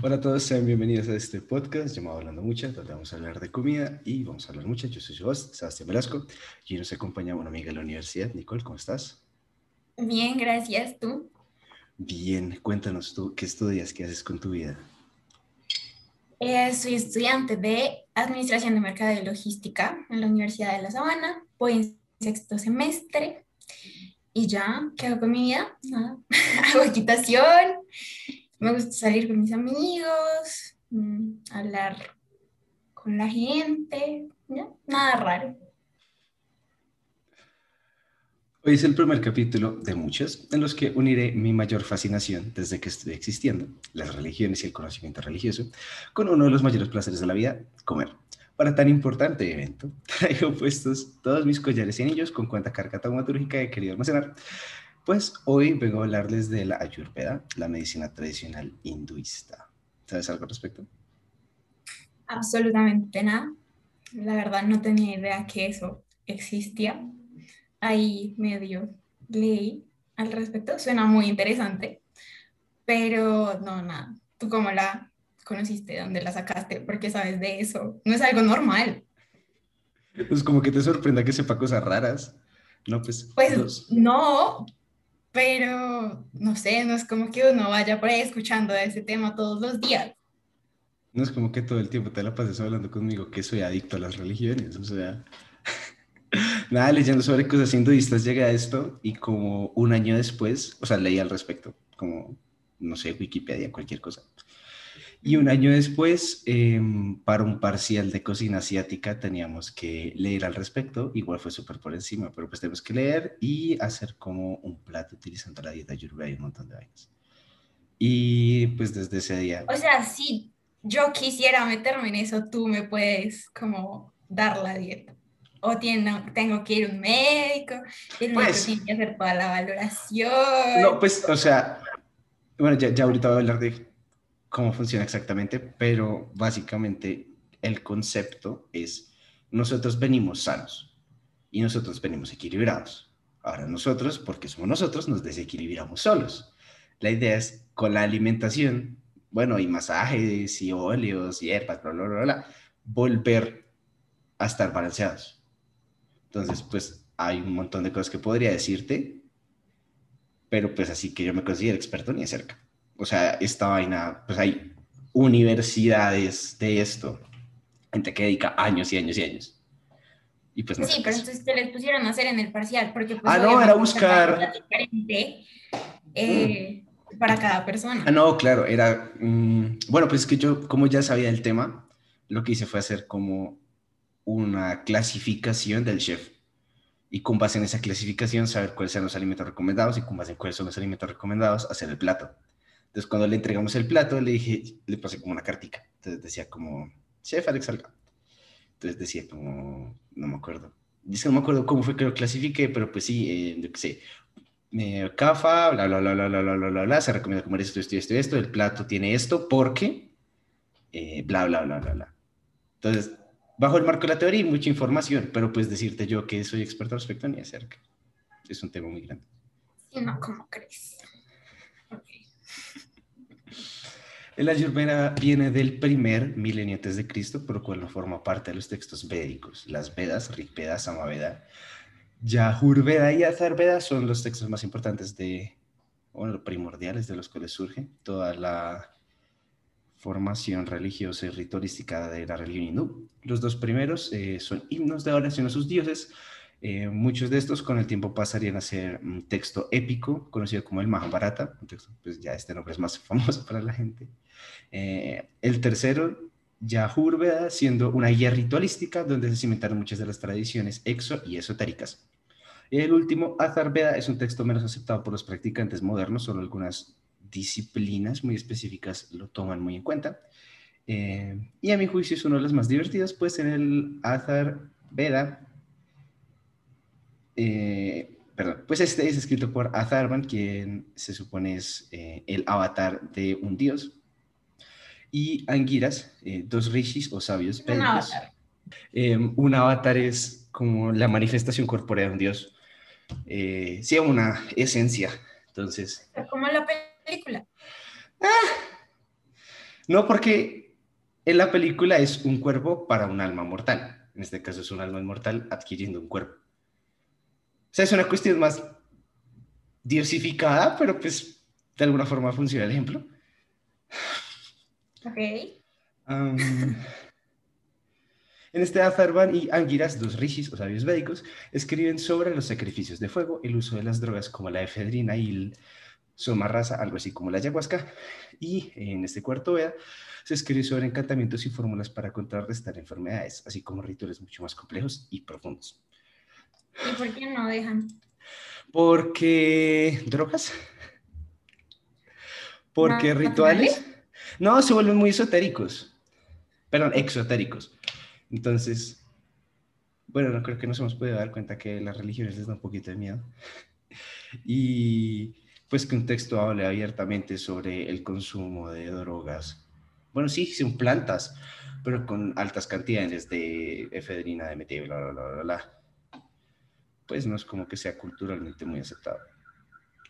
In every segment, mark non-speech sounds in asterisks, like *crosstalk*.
Hola a todos, sean bienvenidos a este podcast llamado Hablando Mucha, donde vamos a hablar de comida y vamos a hablar mucho. Yo soy su host, Sebastián Velasco, y nos acompaña una amiga de la universidad. Nicole, ¿cómo estás? Bien, gracias. ¿Tú? Bien, cuéntanos tú, ¿qué estudias? ¿Qué haces con tu vida? Eh, soy estudiante de Administración de Mercado y Logística en la Universidad de La Sabana. Voy en sexto semestre. Y ya, ¿qué hago con mi vida? Nada. *laughs* hago equitación, me gusta salir con mis amigos, mm, hablar con la gente, nada raro. Hoy es el primer capítulo de muchos en los que uniré mi mayor fascinación desde que estoy existiendo, las religiones y el conocimiento religioso, con uno de los mayores placeres de la vida, comer. Para tan importante evento, *laughs* traigo puestos todos mis collares y anillos con cuenta carga taumatúrgica he querido almacenar pues hoy vengo a hablarles de la Ayurveda, la medicina tradicional hinduista. ¿Sabes algo al respecto? Absolutamente nada. La verdad no tenía idea que eso existía. Ahí medio leí al respecto. Suena muy interesante, pero no, nada. ¿Tú cómo la conociste? ¿Dónde la sacaste? ¿Por qué sabes de eso? No es algo normal. Pues como que te sorprenda que sepa cosas raras. No, pues. Pues no, pero no sé, no es como que uno vaya por ahí escuchando ese tema todos los días. No es como que todo el tiempo te la pases hablando conmigo que soy adicto a las religiones, o sea, *laughs* nada, leyendo sobre cosas hinduistas llegué a esto y como un año después, o sea, leí al respecto, como, no sé, Wikipedia, cualquier cosa. Y un año después, em, para un parcial de cocina asiática, teníamos que leer al respecto. Igual fue súper por encima, pero pues tenemos que leer y hacer como un plato utilizando la dieta Ayurveda y un montón de vainas. Y pues desde ese día... O sea, si yo quisiera meterme en eso, tú me puedes como dar la dieta. O tengo que ir a un médico, el pues, tiene que hacer toda la valoración. No, pues, o sea, bueno, ya, ya ahorita voy a hablar de cómo funciona exactamente, pero básicamente el concepto es nosotros venimos sanos y nosotros venimos equilibrados. Ahora nosotros, porque somos nosotros, nos desequilibramos solos. La idea es con la alimentación, bueno, y masajes y óleos y hierbas, bla, bla, bla, bla, volver a estar balanceados. Entonces, pues hay un montón de cosas que podría decirte, pero pues así que yo me considero experto ni de cerca o sea, esta vaina, pues hay universidades de esto, gente que dedica años y años y años. Y pues sí, pero entonces te les pusieron a hacer en el parcial, porque pues, ah, no, era buscar diferente eh, para cada persona. Ah, no, claro, era, mm, bueno, pues es que yo, como ya sabía el tema, lo que hice fue hacer como una clasificación del chef y con base en esa clasificación saber cuáles eran los alimentos recomendados y con base en cuáles son los alimentos recomendados hacer el plato. Entonces, cuando le entregamos el plato, le dije, le pasé como una cartica. Entonces decía como, Chef Alex Salga. Entonces decía como, no me acuerdo. Dice, no me acuerdo cómo fue que lo clasifiqué, pero pues sí, eh, yo qué sé. Eh, CAFA, bla, bla, bla, bla, bla, bla, bla, bla, bla, se recomienda comer esto, esto, esto, esto, el plato tiene esto, porque, eh, bla, bla, bla, bla, bla. Entonces, bajo el marco de la teoría, mucha información, pero pues decirte yo que soy experto al respecto ni acerca. Es un tema muy grande. Sí, no, ¿cómo crees? El Ayurveda viene del primer milenio antes de Cristo, por lo cual no forma parte de los textos védicos. Las Vedas, Rigveda, Samaveda, Yajurveda y Atharveda son los textos más importantes de, bueno, primordiales de los cuales surge toda la formación religiosa y ritualística de la religión hindú. Los dos primeros eh, son himnos de oración a sus dioses, eh, muchos de estos con el tiempo pasarían a ser un texto épico, conocido como el Mahabharata, un texto, pues ya este nombre es más *laughs* famoso para la gente. Eh, el tercero, Yajurveda, siendo una guía ritualística donde se cimentaron muchas de las tradiciones exo y esotéricas. El último, Atharveda, es un texto menos aceptado por los practicantes modernos, solo algunas disciplinas muy específicas lo toman muy en cuenta. Eh, y a mi juicio es uno de los más divertidos, pues en el Atharveda eh, perdón, pues este es escrito por Atharvan, quien se supone es eh, el avatar de un dios, y Angiras, eh, dos rishis o sabios un avatar. un avatar es como la manifestación corpórea de un dios, sí, una esencia, entonces... Como la película. Ah, No, porque en la película es un cuerpo para un alma mortal. En este caso es un alma inmortal adquiriendo un cuerpo. O sea, es una cuestión más diosificada, pero pues de alguna forma funciona el ejemplo. Ok. en este Azarban y Angiras, dos rishis o sabios védicos, escriben sobre los sacrificios de fuego, el uso de las drogas como la efedrina y el somarraza, algo así como la ayahuasca. Y en este cuarto Veda se escribe sobre encantamientos y fórmulas para contrarrestar enfermedades, así como rituales mucho más complejos y profundos. ¿Y por qué no dejan? Porque drogas. Porque rituales. No, se vuelven muy esotéricos. Perdón, exotéricos. Entonces, bueno, no creo que nos hemos podido dar cuenta que las religiones les da un poquito de miedo. *laughs* Y pues que un texto hable abiertamente sobre el consumo de drogas. Bueno, sí, son plantas, pero con altas cantidades de efedrina, de metil, bla, bla, bla, bla pues no es como que sea culturalmente muy aceptado.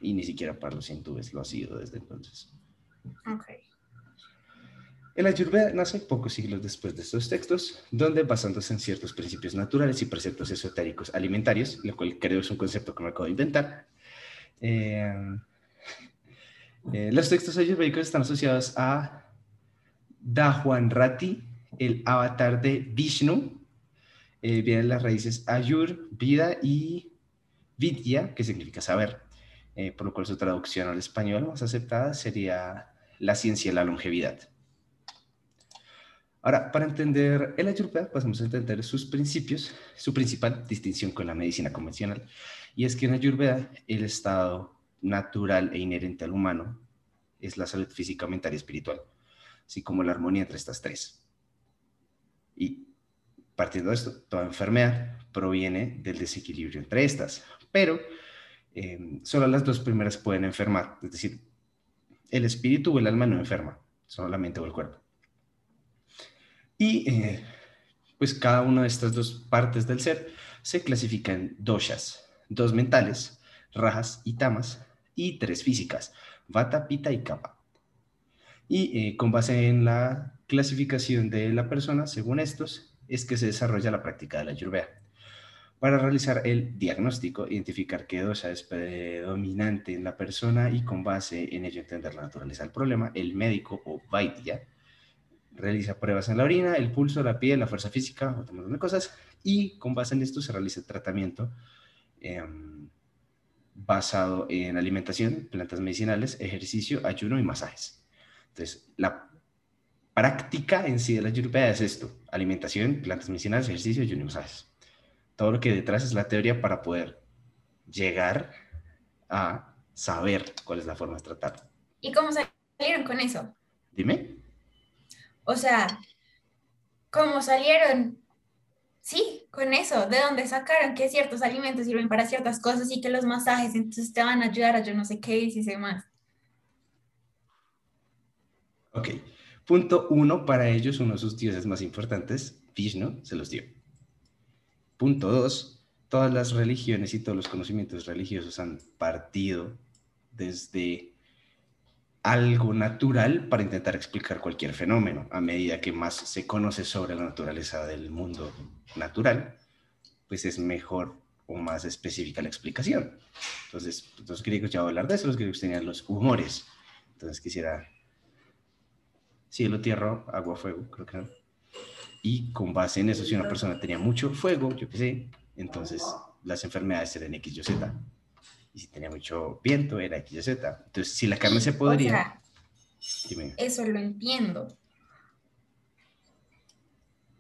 Y ni siquiera para los hindúes lo ha sido desde entonces. Ok. El Ayurveda nace pocos siglos después de estos textos, donde basándose en ciertos principios naturales y preceptos esotéricos alimentarios, lo cual creo es un concepto que me acabo de inventar, eh, eh, los textos ayurvédicos están asociados a Rati, el avatar de Vishnu, eh, vienen las raíces Ayur, vida y Vidya, que significa saber, por lo cual su traducción al español más aceptada sería la ciencia de la longevidad. Ahora, para entender el Ayurveda, pasamos a entender sus principios, su principal distinción con la medicina convencional, y es que en Ayurveda el estado natural e inherente al humano es la salud física, mental y espiritual, así como la armonía entre estas tres. Y Partiendo de esto, toda enfermedad proviene del desequilibrio entre estas, pero eh, solo las dos primeras pueden enfermar, es decir, el espíritu o el alma no enferma, solamente el cuerpo. Y eh, pues cada una de estas dos partes del ser se clasifica en doshas, dos mentales, rajas y tamas, y tres físicas, vata, pita y kapha. Y eh, con base en la clasificación de la persona, según estos, es que se desarrolla la práctica de la Ayurveda. Para realizar el diagnóstico, identificar qué dosa es predominante en la persona y con base en ello entender la naturaleza del problema, el médico o Vaidya realiza pruebas en la orina, el pulso, la piel, la fuerza física, otro montón de cosas, y con base en esto se realiza el tratamiento em, basado en alimentación, plantas medicinales, ejercicio, ayuno y masajes. Entonces, la práctica en sí de la Ayurveda es esto, alimentación, plantas medicinales, ejercicio y masajes. Todo lo que detrás es la teoría para poder llegar a saber cuál es la forma de tratar. ¿Y cómo salieron con eso? Dime. O sea, ¿cómo salieron? Sí, con eso, ¿de dónde sacaron que ciertos alimentos sirven para ciertas cosas y que los masajes entonces te van a ayudar a yo no sé qué y si sé más? Ok. Punto uno, para ellos uno de sus dioses más importantes, Vishnu, se los dio. Punto dos, todas las religiones y todos los conocimientos religiosos han partido desde algo natural para intentar explicar cualquier fenómeno. A medida que más se conoce sobre la naturaleza del mundo natural, pues es mejor o más específica la explicación. Entonces, los griegos ya voy a hablar de eso, los griegos tenían los humores. Entonces quisiera cielo, tierra, agua, fuego, creo que no. Y con base en eso, si una persona tenía mucho fuego, yo qué sé, entonces las enfermedades eran X, Y, Z. Y si tenía mucho viento, era X, Y, Z. Entonces, si la carne se podría... eso lo entiendo.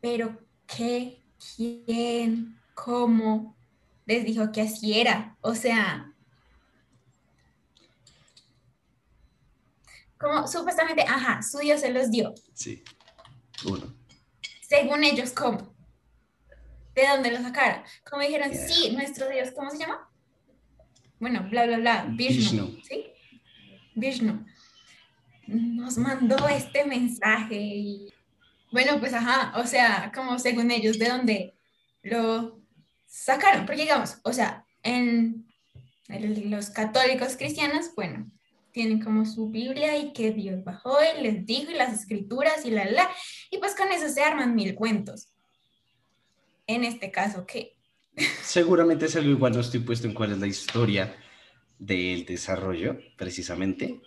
Pero, ¿qué? ¿Quién? ¿Cómo? Les dijo que así era. O sea, como supuestamente, ajá, su Dios se los dio. Sí, uno. Según ellos, ¿cómo? ¿De dónde lo sacaron? Como dijeron, sí, nuestro Dios, ¿cómo se llama? Bueno, bla, bla, bla, Vishnu, ¿sí? Vishnu. Nos mandó este mensaje y... Bueno, pues ajá, o sea, como según ellos, ¿de dónde lo sacaron? Porque digamos, o sea, en los católicos cristianos, bueno, tienen como su Biblia y que Dios bajó y les dijo y las escrituras y la la, y pues con eso se arman mil cuentos. En este caso, ¿qué? Seguramente es algo igual, no estoy puesto en cuál es la historia del desarrollo, precisamente,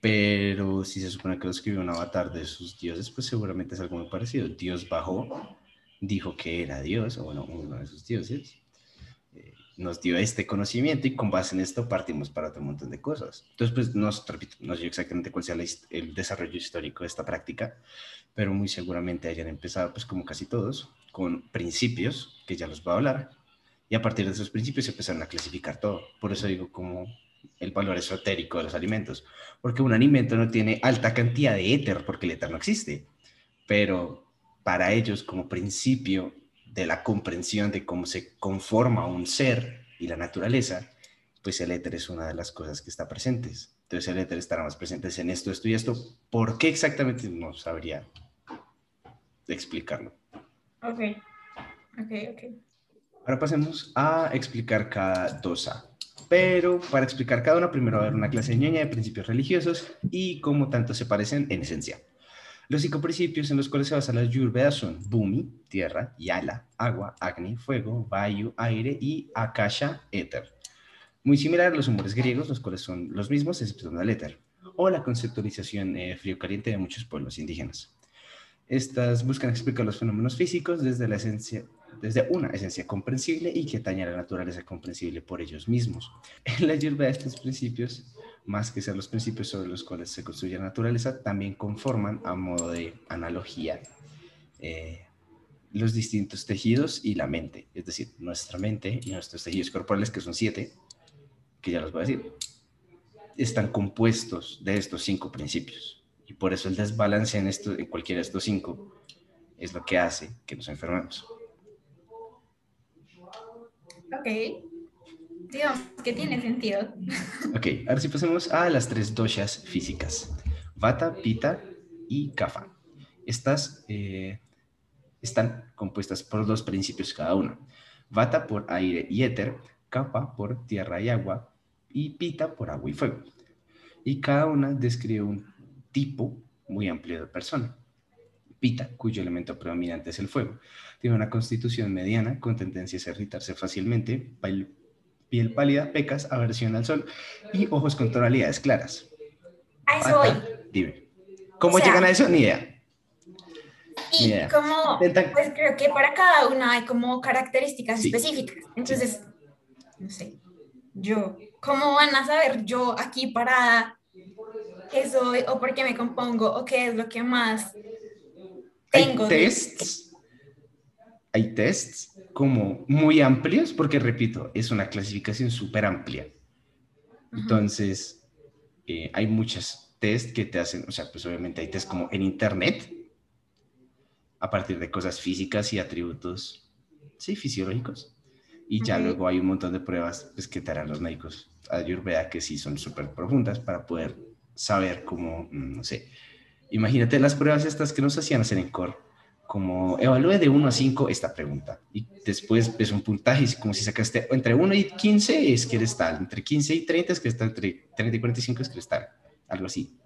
pero si se supone que lo escribió un avatar de sus dioses, pues seguramente es algo muy parecido. Dios bajó, dijo que era Dios, o bueno, uno de sus dioses, eh, nos dio este conocimiento y con base en esto partimos para otro montón de cosas. Entonces, pues no, repito, no sé exactamente cuál sea el desarrollo histórico de esta práctica, pero muy seguramente hayan empezado, pues como casi todos, con principios, que ya los voy a hablar, y a partir de esos principios empezaron a clasificar todo. Por eso digo como el valor esotérico de los alimentos, porque un alimento no tiene alta cantidad de éter, porque el éter no existe, pero para ellos como principio de la comprensión de cómo se conforma un ser y la naturaleza, pues el éter es una de las cosas que está presentes. Entonces el éter estará más presente en esto, esto y esto. ¿Por qué exactamente? No sabría explicarlo. Ok, ok, ok. Ahora pasemos a explicar cada dosa. Pero para explicar cada una, primero va a haber una clase de ñoña de principios religiosos y cómo tanto se parecen en esencia. Los cinco principios en los cuales se basa la Yurveda son Bumi, tierra, Yala, agua, Agni, fuego, Vayu, aire y Akasha, éter. Muy similar a los humores griegos, los cuales son los mismos, excepto el éter, o la conceptualización eh, frío-caliente de muchos pueblos indígenas. Estas buscan explicar los fenómenos físicos desde la esencia desde una esencia comprensible y que atañe a la naturaleza comprensible por ellos mismos. En *laughs* la de estos principios, más que ser los principios sobre los cuales se construye la naturaleza, también conforman a modo de analogía eh, los distintos tejidos y la mente, es decir, nuestra mente y nuestros tejidos corporales, que son siete, que ya los voy a decir, están compuestos de estos cinco principios. Y por eso el desbalance en, esto, en cualquiera de estos cinco es lo que hace que nos enfermemos. Ok. Digamos que tiene sentido. Ok, ahora sí pasemos a las tres doshas físicas. Vata, Pita y Kapha. Estas eh, están compuestas por dos principios cada una. Vata por aire y éter, Kapha por tierra y agua y Pita por agua y fuego. Y cada una describe un tipo muy amplio de persona. Pita, cuyo elemento predominante es el fuego. Tiene una constitución mediana con tendencias a irritarse fácilmente, piel pálida, pecas, aversión al sol y ojos con tonalidades claras. A eso voy. Dime. ¿Cómo llegan a eso? Ni idea. Y como, pues creo que para cada una hay como características específicas. Entonces, no sé, yo, ¿cómo van a saber yo aquí para qué soy o por qué me compongo o qué es lo que más tengo? Hay tests, hay tests como muy amplios, porque repito, es una clasificación súper amplia. Entonces, eh, hay muchos tests que te hacen, o sea, pues obviamente hay tests como en internet, a partir de cosas físicas y atributos, sí, fisiológicos. Y ya luego hay un montón de pruebas pues, que te harán los médicos Ayurveda que sí son súper profundas para poder saber cómo, mm, no sé, imagínate las pruebas estas que nos hacían hacer en core como evalúe de 1 a 5 esta pregunta y después ves un puntaje y como si sacaste entre 1 y 15 es que eres tal, entre 15 y 30 es que está entre 30 y 45 es que eres tal, algo así.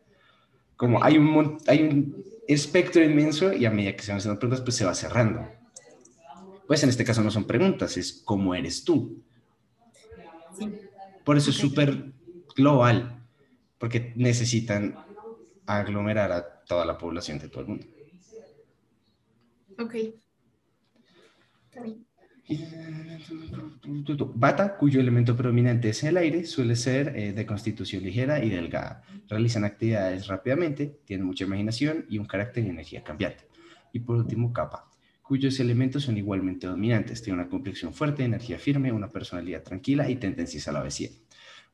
Como hay un, hay un espectro inmenso y a medida que se van haciendo preguntas pues se va cerrando. Pues en este caso no son preguntas, es cómo eres tú. Por eso es súper global, porque necesitan aglomerar a toda la población de todo el mundo. Ok. Bata, cuyo elemento predominante es el aire, suele ser eh, de constitución ligera y delgada. Realizan actividades rápidamente, tienen mucha imaginación y un carácter y energía cambiante. Y por último, capa, cuyos elementos son igualmente dominantes. Tiene una complexión fuerte, energía firme, una personalidad tranquila y tendencias a la obesidad.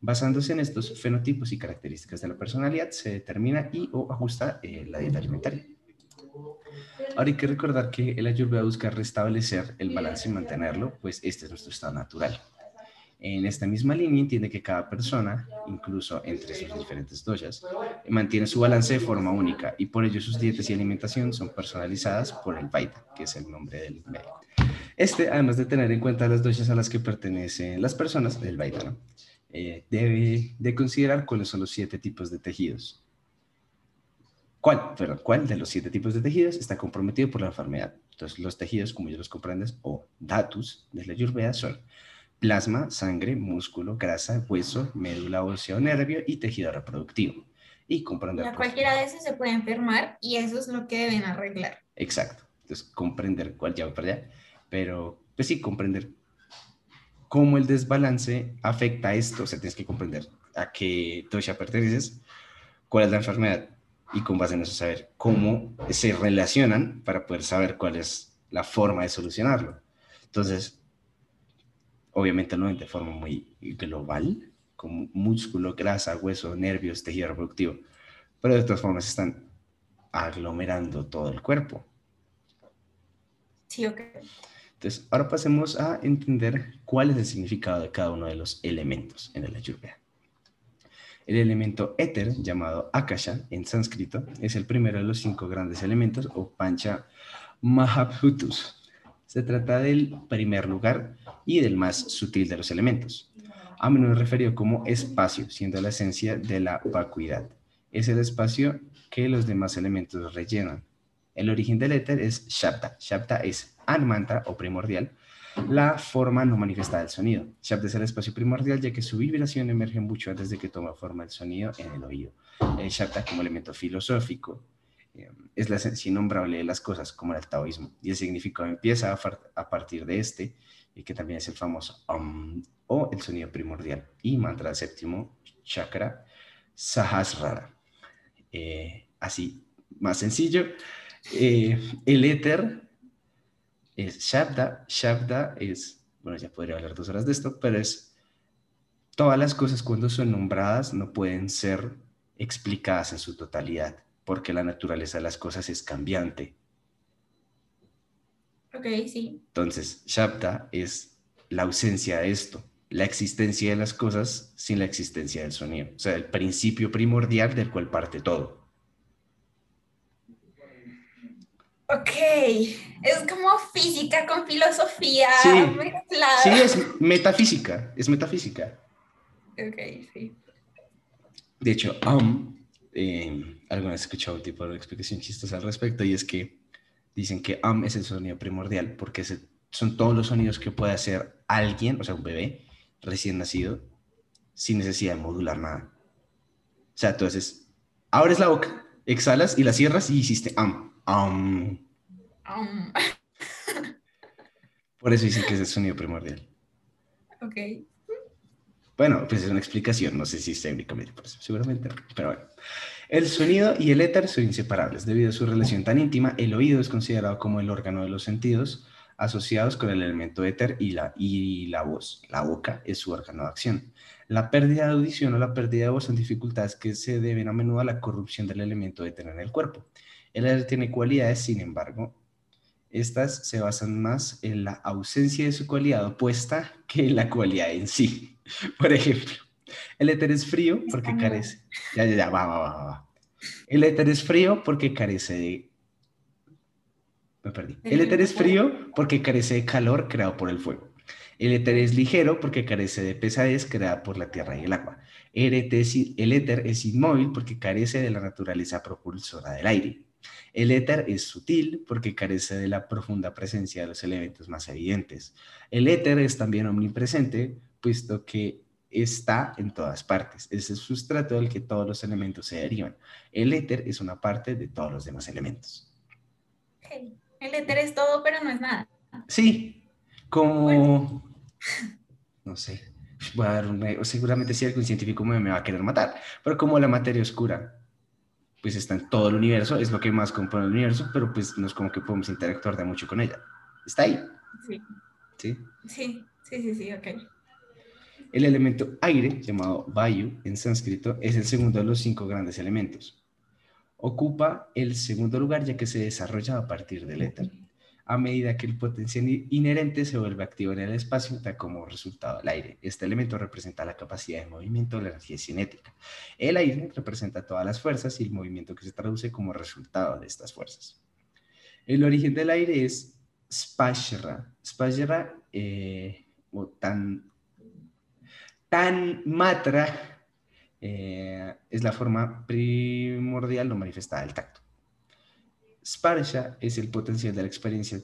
Basándose en estos fenotipos y características de la personalidad, se determina y o ajusta eh, la dieta alimentaria. Ahora hay que recordar que el Ayurveda busca restablecer el balance y mantenerlo, pues este es nuestro estado natural. En esta misma línea entiende que cada persona, incluso entre sus diferentes doshas, mantiene su balance de forma única y por ello sus dietas y alimentación son personalizadas por el Vaita, que es el nombre del médico. Este, además de tener en cuenta las doshas a las que pertenecen las personas, del Vaita, ¿no? Eh, debe de considerar cuáles son los siete tipos de tejidos. ¿Cuál, perdón, ¿Cuál de los siete tipos de tejidos está comprometido por la enfermedad? Entonces, los tejidos, como ya los comprendes, o datus de la Ayurveda son plasma, sangre, músculo, grasa, hueso, médula ósea o nervio y tejido reproductivo. Y comprender... Ya cualquiera de esos se puede enfermar y eso es lo que deben arreglar. Exacto. Entonces, comprender cuál ya va para allá. Pero, pues sí, comprender cómo el desbalance afecta a esto. O sea, tienes que comprender a qué tosha perteneces, cuál es la enfermedad y con base en eso saber cómo se relacionan para poder saber cuál es la forma de solucionarlo. Entonces, obviamente no de forma muy global, como músculo, grasa, hueso, nervios, tejido reproductivo, pero de todas formas están aglomerando todo el cuerpo. Sí, ok. Entonces, ahora pasemos a entender cuál es el significado de cada uno de los elementos en el Ayurveda. El elemento éter, llamado Akasha en sánscrito, es el primero de los cinco grandes elementos o Pancha Mahabhutus. Se trata del primer lugar y del más sutil de los elementos. A menudo referido como espacio, siendo la esencia de la vacuidad. Es el espacio que los demás elementos rellenan. El origen del éter es Shabda. Shabda es Anmantra o primordial, la forma no manifestada del sonido. Shabda es el espacio primordial ya que su vibración emerge mucho antes de que tome forma el sonido en el oído. El Shabda como elemento filosófico eh, es la esencia innombrable de las cosas, como el taoísmo, y el significado empieza a, partir de este, y que también es el famoso Om o el sonido primordial, y mantra séptimo, chakra, Sahasrara. Eh, así, más sencillo, eh, el éter es Shabda. Shabda es, bueno, ya podría hablar dos horas de esto, pero es todas las cosas cuando son nombradas no pueden ser explicadas en su totalidad, porque la naturaleza de las cosas es cambiante. Ok, sí. Entonces, Shabda es la ausencia de esto, la existencia de las cosas sin la existencia del sonido, o sea, el principio primordial del cual parte todo. Ok, es como física con filosofía sí, Sí, es metafísica, es metafísica. Ok, sí. De hecho, um, eh, alguna vez he escuchado un tipo de explicación chistosa al respecto y es que dicen que um es el sonido primordial porque son todos los sonidos que puede hacer alguien, o sea, un bebé recién nacido, sin necesidad de modular nada. O sea, entonces, abres la boca, exhalas y la cierras y hiciste um. *laughs* Por eso dicen que es el sonido primordial. Ok. Bueno, pues es una explicación, no sé si es técnicamente, seguramente pero bueno. El sonido y el éter son inseparables. Debido a su relación tan íntima, el oído es considerado como el órgano de los sentidos asociados con el elemento éter y la, y la voz. La boca es su órgano de acción. La pérdida de audición o la pérdida de voz son dificultades que se deben a menudo a la corrupción del elemento éter en el cuerpo. El aire tiene cualidades, sin embargo, estas se basan más en la ausencia de su cualidad opuesta que en la cualidad en sí. *laughs* Por ejemplo, el éter es frío porque carece. Ya, ya, ya, va, va, va, va. El éter es frío porque carece de. Me perdí. El éter es frío porque carece de calor creado por el fuego. El éter es ligero porque carece de pesadez creada por la tierra y el agua. El éter es inmóvil porque carece de la naturaleza propulsora del aire. El éter es sutil porque carece de la profunda presencia de los elementos más evidentes. El éter es también omnipresente, puesto que está en todas partes. Es el sustrato del que todos los elementos se derivan. El éter es una parte de todos los demás elementos. El éter es todo, pero no es nada. Sí, como... *laughs* No sé. Voy a dar seguramente si algún científico me va a querer matar, pero como la materia oscura pues está en todo el universo, es lo que más compone el universo, pero pues no es como que podemos interactuar de mucho con ella. Está ahí. Sí. ¿Sí? Sí, sí, sí, sí, ok. El elemento aire, llamado Vayu en sánscrito, es el segundo de los cinco grandes elementos. Ocupa el segundo lugar ya que se desarrolla a partir del éter a medida que el potencial inherente se vuelve activo en el espacio, da como resultado el aire. Este elemento representa la capacidad de movimiento de la energía cinética. El aire representa todas las fuerzas y el movimiento que se traduce como resultado de estas fuerzas. El origen del aire es Spashra. Spashra, eh, tan, tan matra eh, es la forma primordial no manifestada del tacto. Sparsha es el potencial de la experiencia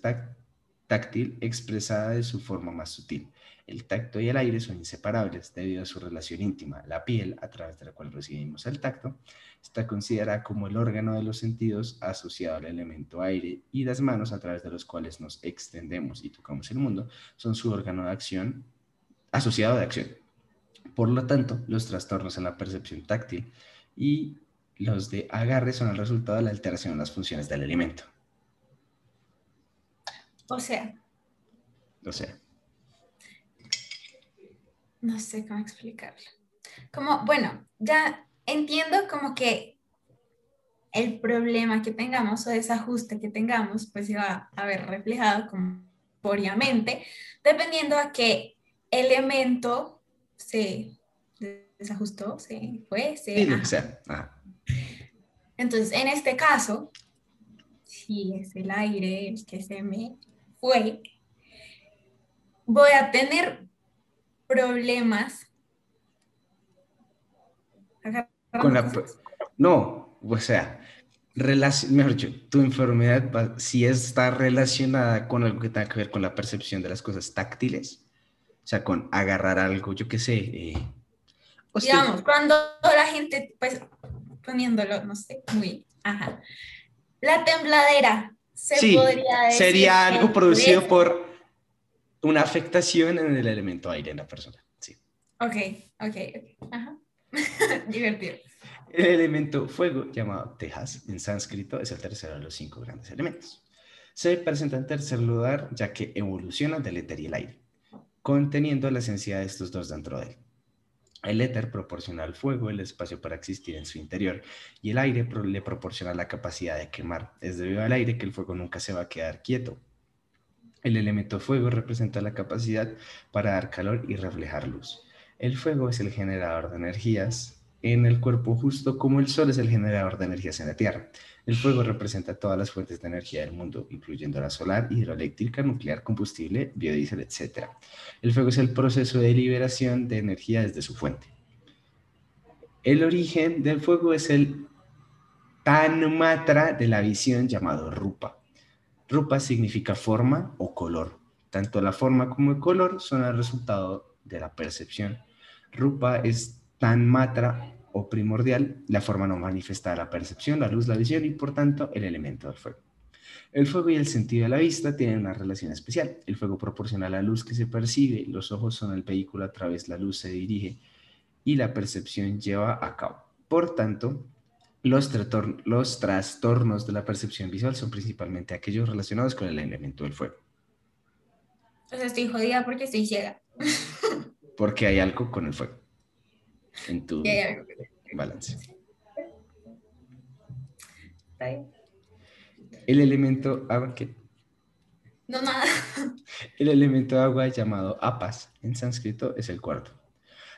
táctil expresada de su forma más sutil. El tacto y el aire son inseparables debido a su relación íntima. La piel, a través de la cual recibimos el tacto, está considerada como el órgano de los sentidos asociado al elemento aire y las manos, a través de los cuales nos extendemos y tocamos el mundo, son su órgano de acción asociado de acción. Por lo tanto, los trastornos en la percepción táctil y los de agarre son el resultado de la alteración en las funciones del alimento. O sea. O sea. No sé cómo explicarlo. Como, bueno, ya entiendo como que el problema que tengamos o desajuste que tengamos, pues se va a ver reflejado como obviamente, dependiendo a qué elemento se desajustó, se fue, se... Sí, Entonces, en este caso, si es el aire el que se me fue, voy a tener problemas. Con la, no, o sea, mejor dicho, tu enfermedad, si está relacionada con algo que tenga que ver con la percepción de las cosas táctiles, o sea, con agarrar algo, yo qué sé. Eh, Digamos, cuando la gente, pues, poniéndolo, no sé, muy, ajá. La tembladera, se podría decir. Sería algo producido por una afectación en el elemento aire en la persona. Sí. Ok, ok, ok. Ajá. *laughs* Divertido. El elemento fuego, llamado Tejas en sánscrito, es el tercero de los cinco grandes elementos. Se presenta en tercer lugar ya que evoluciona del éter y el aire, conteniendo la esencia de estos dos dentro de él. El éter proporciona al fuego el espacio para existir en su interior y el aire le proporciona la capacidad de quemar. Es debido al aire que el fuego nunca se va a quedar quieto. El elemento fuego representa la capacidad para dar calor y reflejar luz. El fuego es el generador de energías en el cuerpo justo como el sol es el generador de energías en la Tierra. El fuego representa todas las fuentes de energía del mundo, incluyendo la solar, hidroeléctrica, nuclear, combustible, biodiesel, etc. El fuego es el proceso de liberación de energía desde su fuente. El origen del fuego es el Tanmatra de la visión llamado Rupa. Rupa significa forma o color. Tanto la forma como el color son el resultado de la percepción. Rupa es tan matra o primordial, la forma no manifestada, la percepción, la luz, la visión y por tanto el elemento del fuego. El fuego y el sentido de la vista tienen una relación especial. El fuego proporciona la luz que se percibe, los ojos son el vehículo a través de la luz se dirige y la percepción lleva a cabo. Por tanto, los, los trastornos de la percepción visual son principalmente aquellos relacionados con el elemento del fuego. O sea, estoy jodida porque estoy ciega. Porque hay algo con el fuego en tu *laughs* balance. El elemento agua, ¿qué? No, nada. *laughs* El elemento agua llamado apas en sánscrito es el cuarto.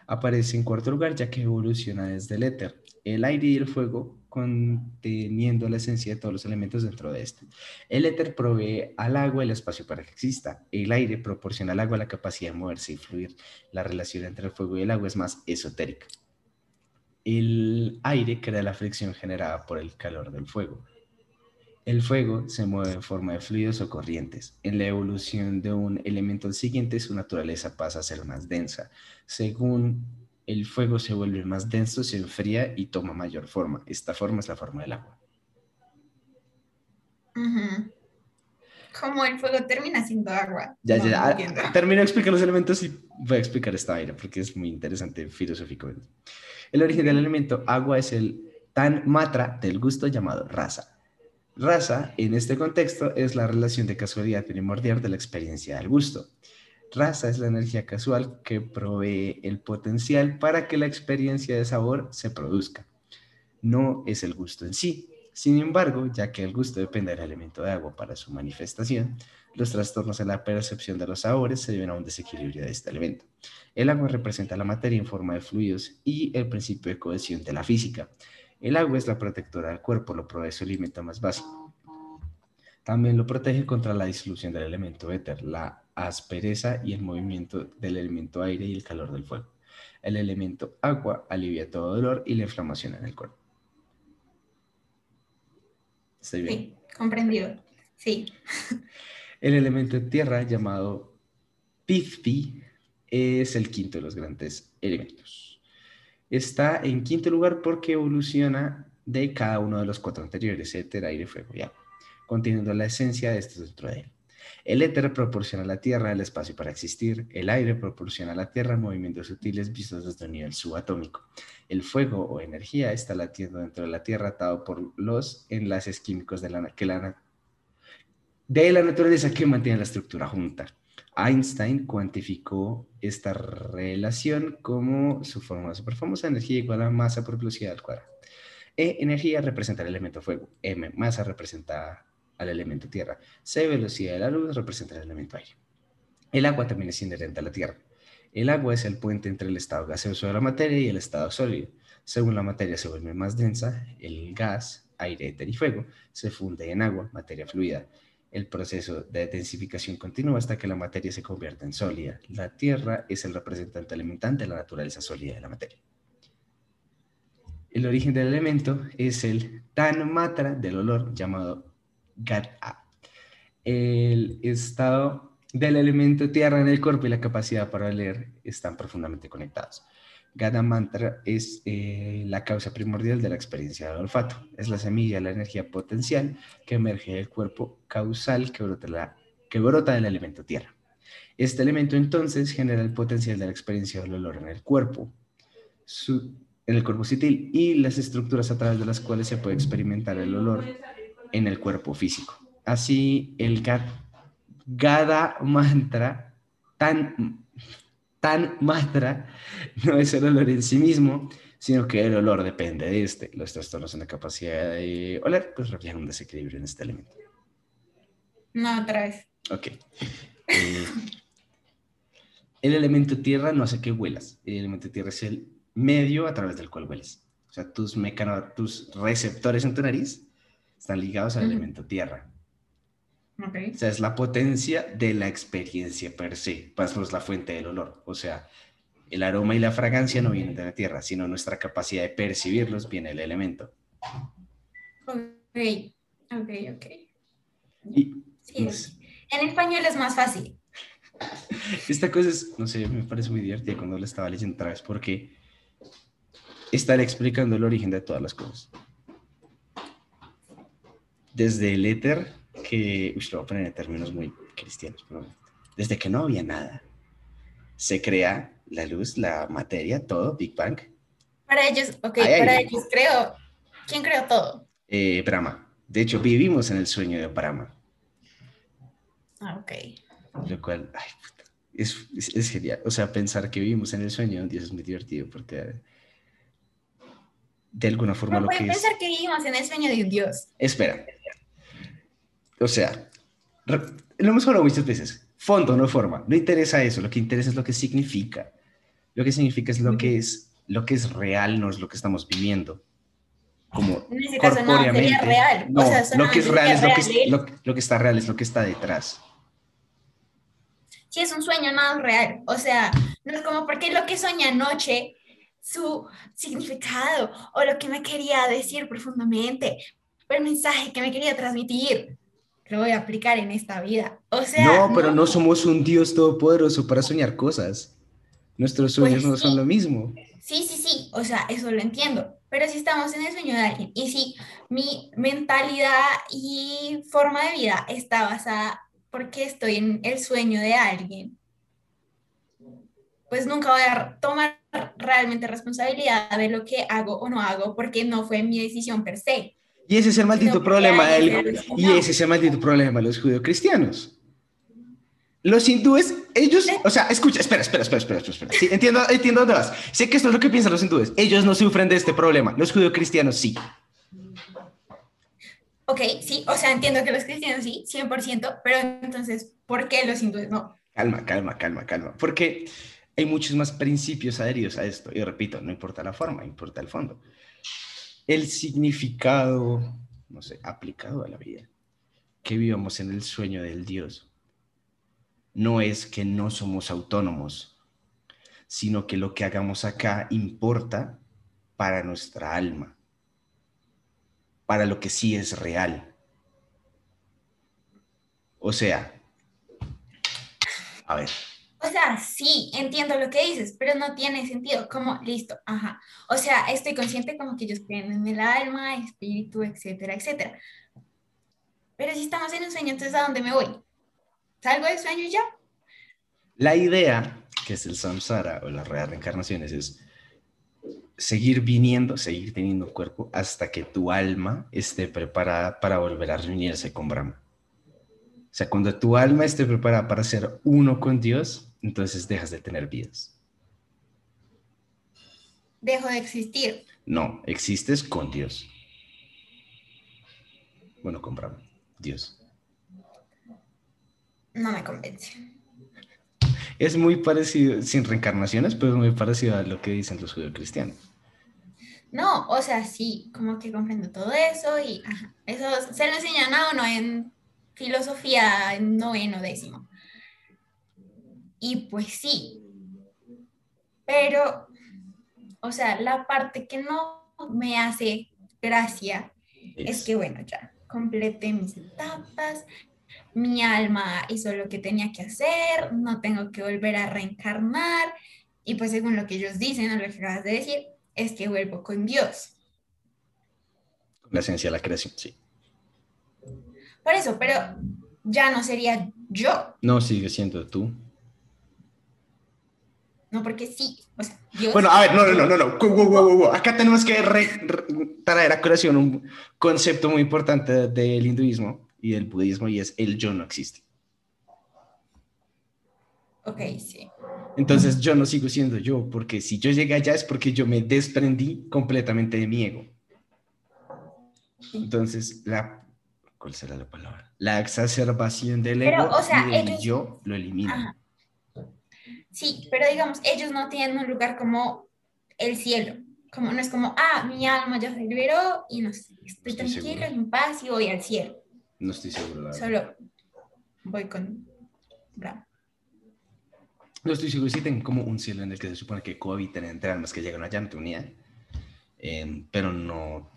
Aparece en cuarto lugar ya que evoluciona desde el éter. El aire y el fuego conteniendo la esencia de todos los elementos dentro de este. El éter provee al agua el espacio para que exista. El aire proporciona al agua la capacidad de moverse y fluir. La relación entre el fuego y el agua es más esotérica. El aire crea la fricción generada por el calor del fuego. El fuego se mueve en forma de fluidos o corrientes. En la evolución de un elemento al siguiente, su naturaleza pasa a ser más densa. Según el fuego se vuelve más denso, se enfría y toma mayor forma. Esta forma es la forma del agua. Como el fuego termina siendo agua. Ya, ya, ah, termino de explicar los elementos y voy a explicar esta aire porque es muy interesante filosóficamente. El origen del elemento agua es el tan matra del gusto llamado raza. Raza, en este contexto, es la relación de casualidad primordial de la experiencia del gusto. Raza es la energía casual que provee el potencial para que la experiencia de sabor se produzca. No es el gusto en sí. Sin embargo, ya que el gusto depende del elemento de agua para su manifestación, los trastornos en la percepción de los sabores se deben a un desequilibrio de este elemento. El agua representa la materia en forma de fluidos y el principio de cohesión de la física. El agua es la protectora del cuerpo, lo provee su alimento más básico. También lo protege contra la disolución del elemento éter, la aspereza y el movimiento del elemento aire y el calor del fuego. El elemento agua alivia todo dolor y la inflamación en el cuerpo. ¿Estoy bien? Sí, comprendido. Sí. *laughs* El elemento tierra llamado Pithpi es el quinto de los grandes elementos. Está en quinto lugar porque evoluciona de cada uno de los cuatro anteriores, éter, aire, fuego y agua, conteniendo la esencia de estos dentro de él. El éter proporciona a la Tierra el espacio para existir, el aire proporciona a la Tierra movimientos sutiles vistos desde un nivel subatómico. El fuego o energía está latiendo dentro de la Tierra atado por los enlaces químicos de la, que de la naturaleza que mantiene la estructura junta. Einstein cuantificó esta relación como su fórmula superfamosa, energía igual a masa por velocidad al cuadrado. E, energía representa el elemento fuego, M, masa representa al elemento tierra, C, velocidad de la luz representa el elemento aire. El agua también es inherente a la tierra. El agua es el puente entre el estado gaseoso de la materia y el estado sólido. Según la materia se vuelve más densa, el gas, aire, éter y fuego se funde en agua, materia fluida el proceso de densificación continúa hasta que la materia se convierte en sólida. La Tierra es el representante alimentante de la naturaleza sólida de la materia. El origen del elemento es el tan matra del olor llamado Gata. El estado del elemento tierra en el cuerpo y la capacidad para leer están profundamente conectados. Gada Mantra es eh, la causa primordial de la experiencia del olfato. Es la semilla, la energía potencial que emerge del cuerpo causal que brota, que brota del elemento tierra. Este elemento entonces genera el potencial de la experiencia del olor en el cuerpo, en el cuerpo sutil y las estructuras a través de las cuales se puede experimentar el olor en el cuerpo físico. Así, el Gada Mantra tan tan mantra *laughs* no es el olor en sí mismo, sino que el olor depende de este. Los trastornos en la capacidad de oler, pues reflejan un desequilibrio en este elemento. No, otra vez. Ok. Eh, el elemento tierra no hace que huelas. El elemento tierra es el medio a través del cual hueles. O sea, tus, tus receptores en tu nariz están ligados al elemento tierra. O sea, es la potencia de la experiencia per se, es la fuente del olor. O sea, el aroma y la fragancia no vienen de la tierra, sino nuestra capacidad de percibirlos viene del elemento. Ok, ok, ok. Pues en español es más fácil. Esta cosa es, no sé, me parece muy divertida cuando la estaba leyendo otra vez porque están explicando el origen de todas las cosas. Desde el éter que, uy, lo voy a poner en términos muy cristianos, pero desde que no había nada, se crea la luz, la materia, todo, Big Bang. Para ellos, ok, para ellos creo, ¿quién creó todo? Eh, Brahma. De hecho, vivimos en el sueño de Brahma. Ah, ok. Lo cual, ay, puta, es, es, genial. O sea, pensar que vivimos en el sueño de Dios es muy divertido porque de alguna forma lo que pensar que vivimos en el sueño de un Dios. Espera, o sea, lo hemos hablado muchas veces. Fondo, no forma. No interesa eso. Lo que interesa es lo que significa. Lo que significa es lo que es, lo que es real, no es lo que estamos viviendo. Como ese caso no, sería real. No, lo que es real es lo que, lo, lo que está real, es lo que está detrás. Si es un sueño, nada es real. O sea, no es como porque lo que soñé anoche, su significado o lo que me quería decir profundamente, o el mensaje que me quería transmitir lo voy a aplicar en esta vida. O sea, no, pero no, somos un Dios todopoderoso para soñar cosas. Nuestros sueños pues no son lo mismo. Sí, sí, sí, o sea, eso lo entiendo. Pero si estamos en el sueño de alguien y si mi mentalidad y forma de vida está basada porque estoy en el sueño de alguien, pues nunca voy a tomar realmente responsabilidad de lo que hago o no hago porque no fue mi decisión per se. Y ese es el maldito problema del, y ese es el maldito problema de los judeocristianos. Los hindúes, ellos, o sea, escucha, espera, espera, espera, espera, espera. Sí, entiendo, entiendo dónde vas. Sé que esto es lo que piensan los hindúes. Ellos no sufren de este problema. Los judeocristianos sí. Ok, sí, o sea, entiendo que los cristianos sí, 100%, pero entonces, ¿por qué los hindúes no? Calma, calma, calma, calma. Porque hay muchos más principios adheridos a esto. Y repito, no importa la forma, importa el fondo el significado, no sé, aplicado a la vida, que vivamos en el sueño del Dios, no es que no somos autónomos, sino que lo que hagamos acá importa para nuestra alma, para lo que sí es real. O sea, a ver. O sea, sí, entiendo lo que dices, pero no tiene sentido. Como, listo, ajá. O sea, estoy consciente como que ellos creen en el alma, espíritu, etcétera, etcétera. Pero si estamos en un sueño, entonces ¿a dónde me voy? ¿Salgo del sueño ya? La idea, que es el samsara o las reencarnaciones, es seguir viniendo, seguir teniendo cuerpo hasta que tu alma esté preparada para volver a reunirse con Brahma. O sea, cuando tu alma esté preparada para ser uno con Dios, entonces dejas de tener vidas. Dejo de existir. No, existes con Dios. Bueno, con Brahma. Dios. No me convence. Es muy parecido, sin reencarnaciones, pero es muy parecido a lo que dicen los judeocristianos. No, o sea, sí, como que comprendo todo eso y eso se lo enseñan a uno en filosofía en noveno décimo. Y pues sí, pero, o sea, la parte que no me hace gracia es que, bueno, ya, completé mis etapas, mi alma hizo lo que tenía que hacer, no tengo que volver a reencarnar. Y pues según lo que ellos dicen, o lo que acabas de decir, es que vuelvo con Dios. La esencia de la creación, sí. Por eso, pero ya no sería yo. No, sigue siendo tú. No, porque sí. bueno, a ver, no, no, no, no, Acá tenemos que traer a curación un concepto muy importante del hinduismo y del budismo y es el yo no existe. Ok, sí. Entonces yo no sigo siendo yo, porque si yo llegué allá es porque yo me desprendí completamente de mi ego. Entonces, la, ¿cuál será la palabra? La exacerbación del ego y yo lo elimino. Sí, pero digamos, ellos no tienen un lugar como el cielo. Como no es como, ah, mi alma ya se liberó y no sé, estoy, tranquilo, en paz y voy al cielo. No estoy seguro. Solo voy con No estoy seguro si tienen como un cielo en el que se supone que cohabitan entre almas que llegan allá, no tengo ni idea. pero no.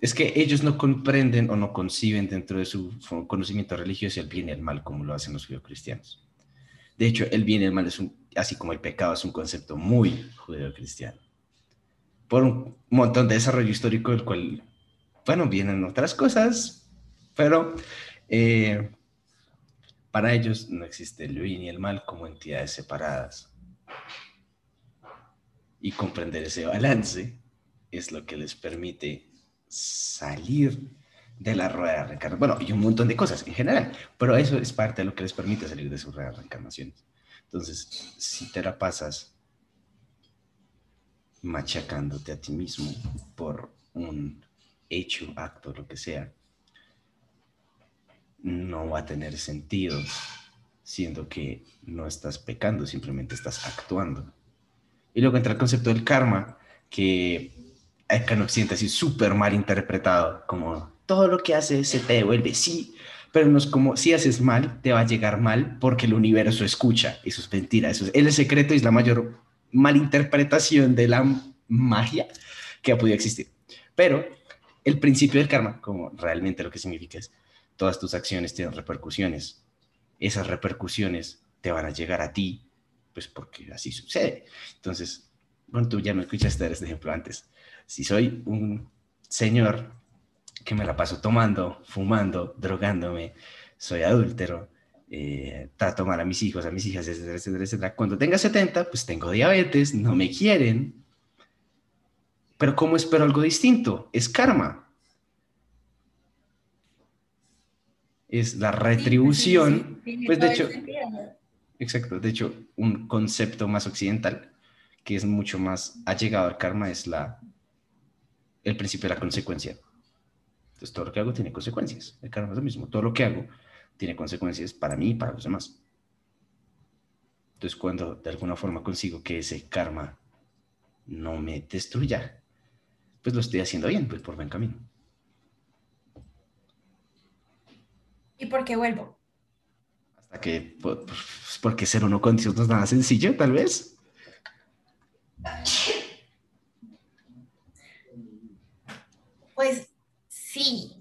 Es que ellos no comprenden o no conciben dentro de su conocimiento religioso el bien y el mal como lo hacen los cristianos. De hecho, el bien y el mal es un así como el pecado es un concepto muy judeo-cristiano. Por un montón de desarrollo histórico, el cual, bueno, vienen otras cosas, pero eh, para ellos no existe el bien y el mal como entidades separadas. Y comprender ese balance es lo que les permite salir de la rueda de reencarnación. Bueno, y un montón de cosas en general, pero eso es parte de lo que les permite salir de su rueda de reencarnaciones. Entonces, si te la pasas machacándote a ti mismo por un hecho, acto, lo que sea, no va a tener sentido, siendo que no estás pecando, simplemente estás actuando. Y luego entra el concepto del karma, que acá no siente así súper mal interpretado, como todo lo que haces se te devuelve, sí, pero no es como si haces mal, te va a llegar mal porque el universo escucha. Eso es mentira. Eso es el secreto y es la mayor malinterpretación de la magia que ha podido existir. Pero el principio del karma, como realmente lo que significa es, todas tus acciones tienen repercusiones. Esas repercusiones te van a llegar a ti, pues porque así sucede. Entonces, bueno, tú ya me escuchaste este ejemplo antes. Si soy un señor que me la paso tomando, fumando, drogándome, soy adúltero, eh, trato mal a mis hijos, a mis hijas, etcétera, etcétera, etcétera. Cuando tenga 70, pues tengo diabetes, no me quieren. Pero ¿cómo espero algo distinto? Es karma. Es la retribución. pues de hecho, exacto, de hecho, un concepto más occidental que es mucho más allegado al karma es la, el principio de la consecuencia. Entonces, todo lo que hago tiene consecuencias. El karma es lo mismo. Todo lo que hago tiene consecuencias para mí y para los demás. Entonces, cuando de alguna forma consigo que ese karma no me destruya, pues lo estoy haciendo bien, pues por buen camino. ¿Y por qué vuelvo? Hasta que, pues porque ser uno con Dios no es nada sencillo, tal vez. Pues sí,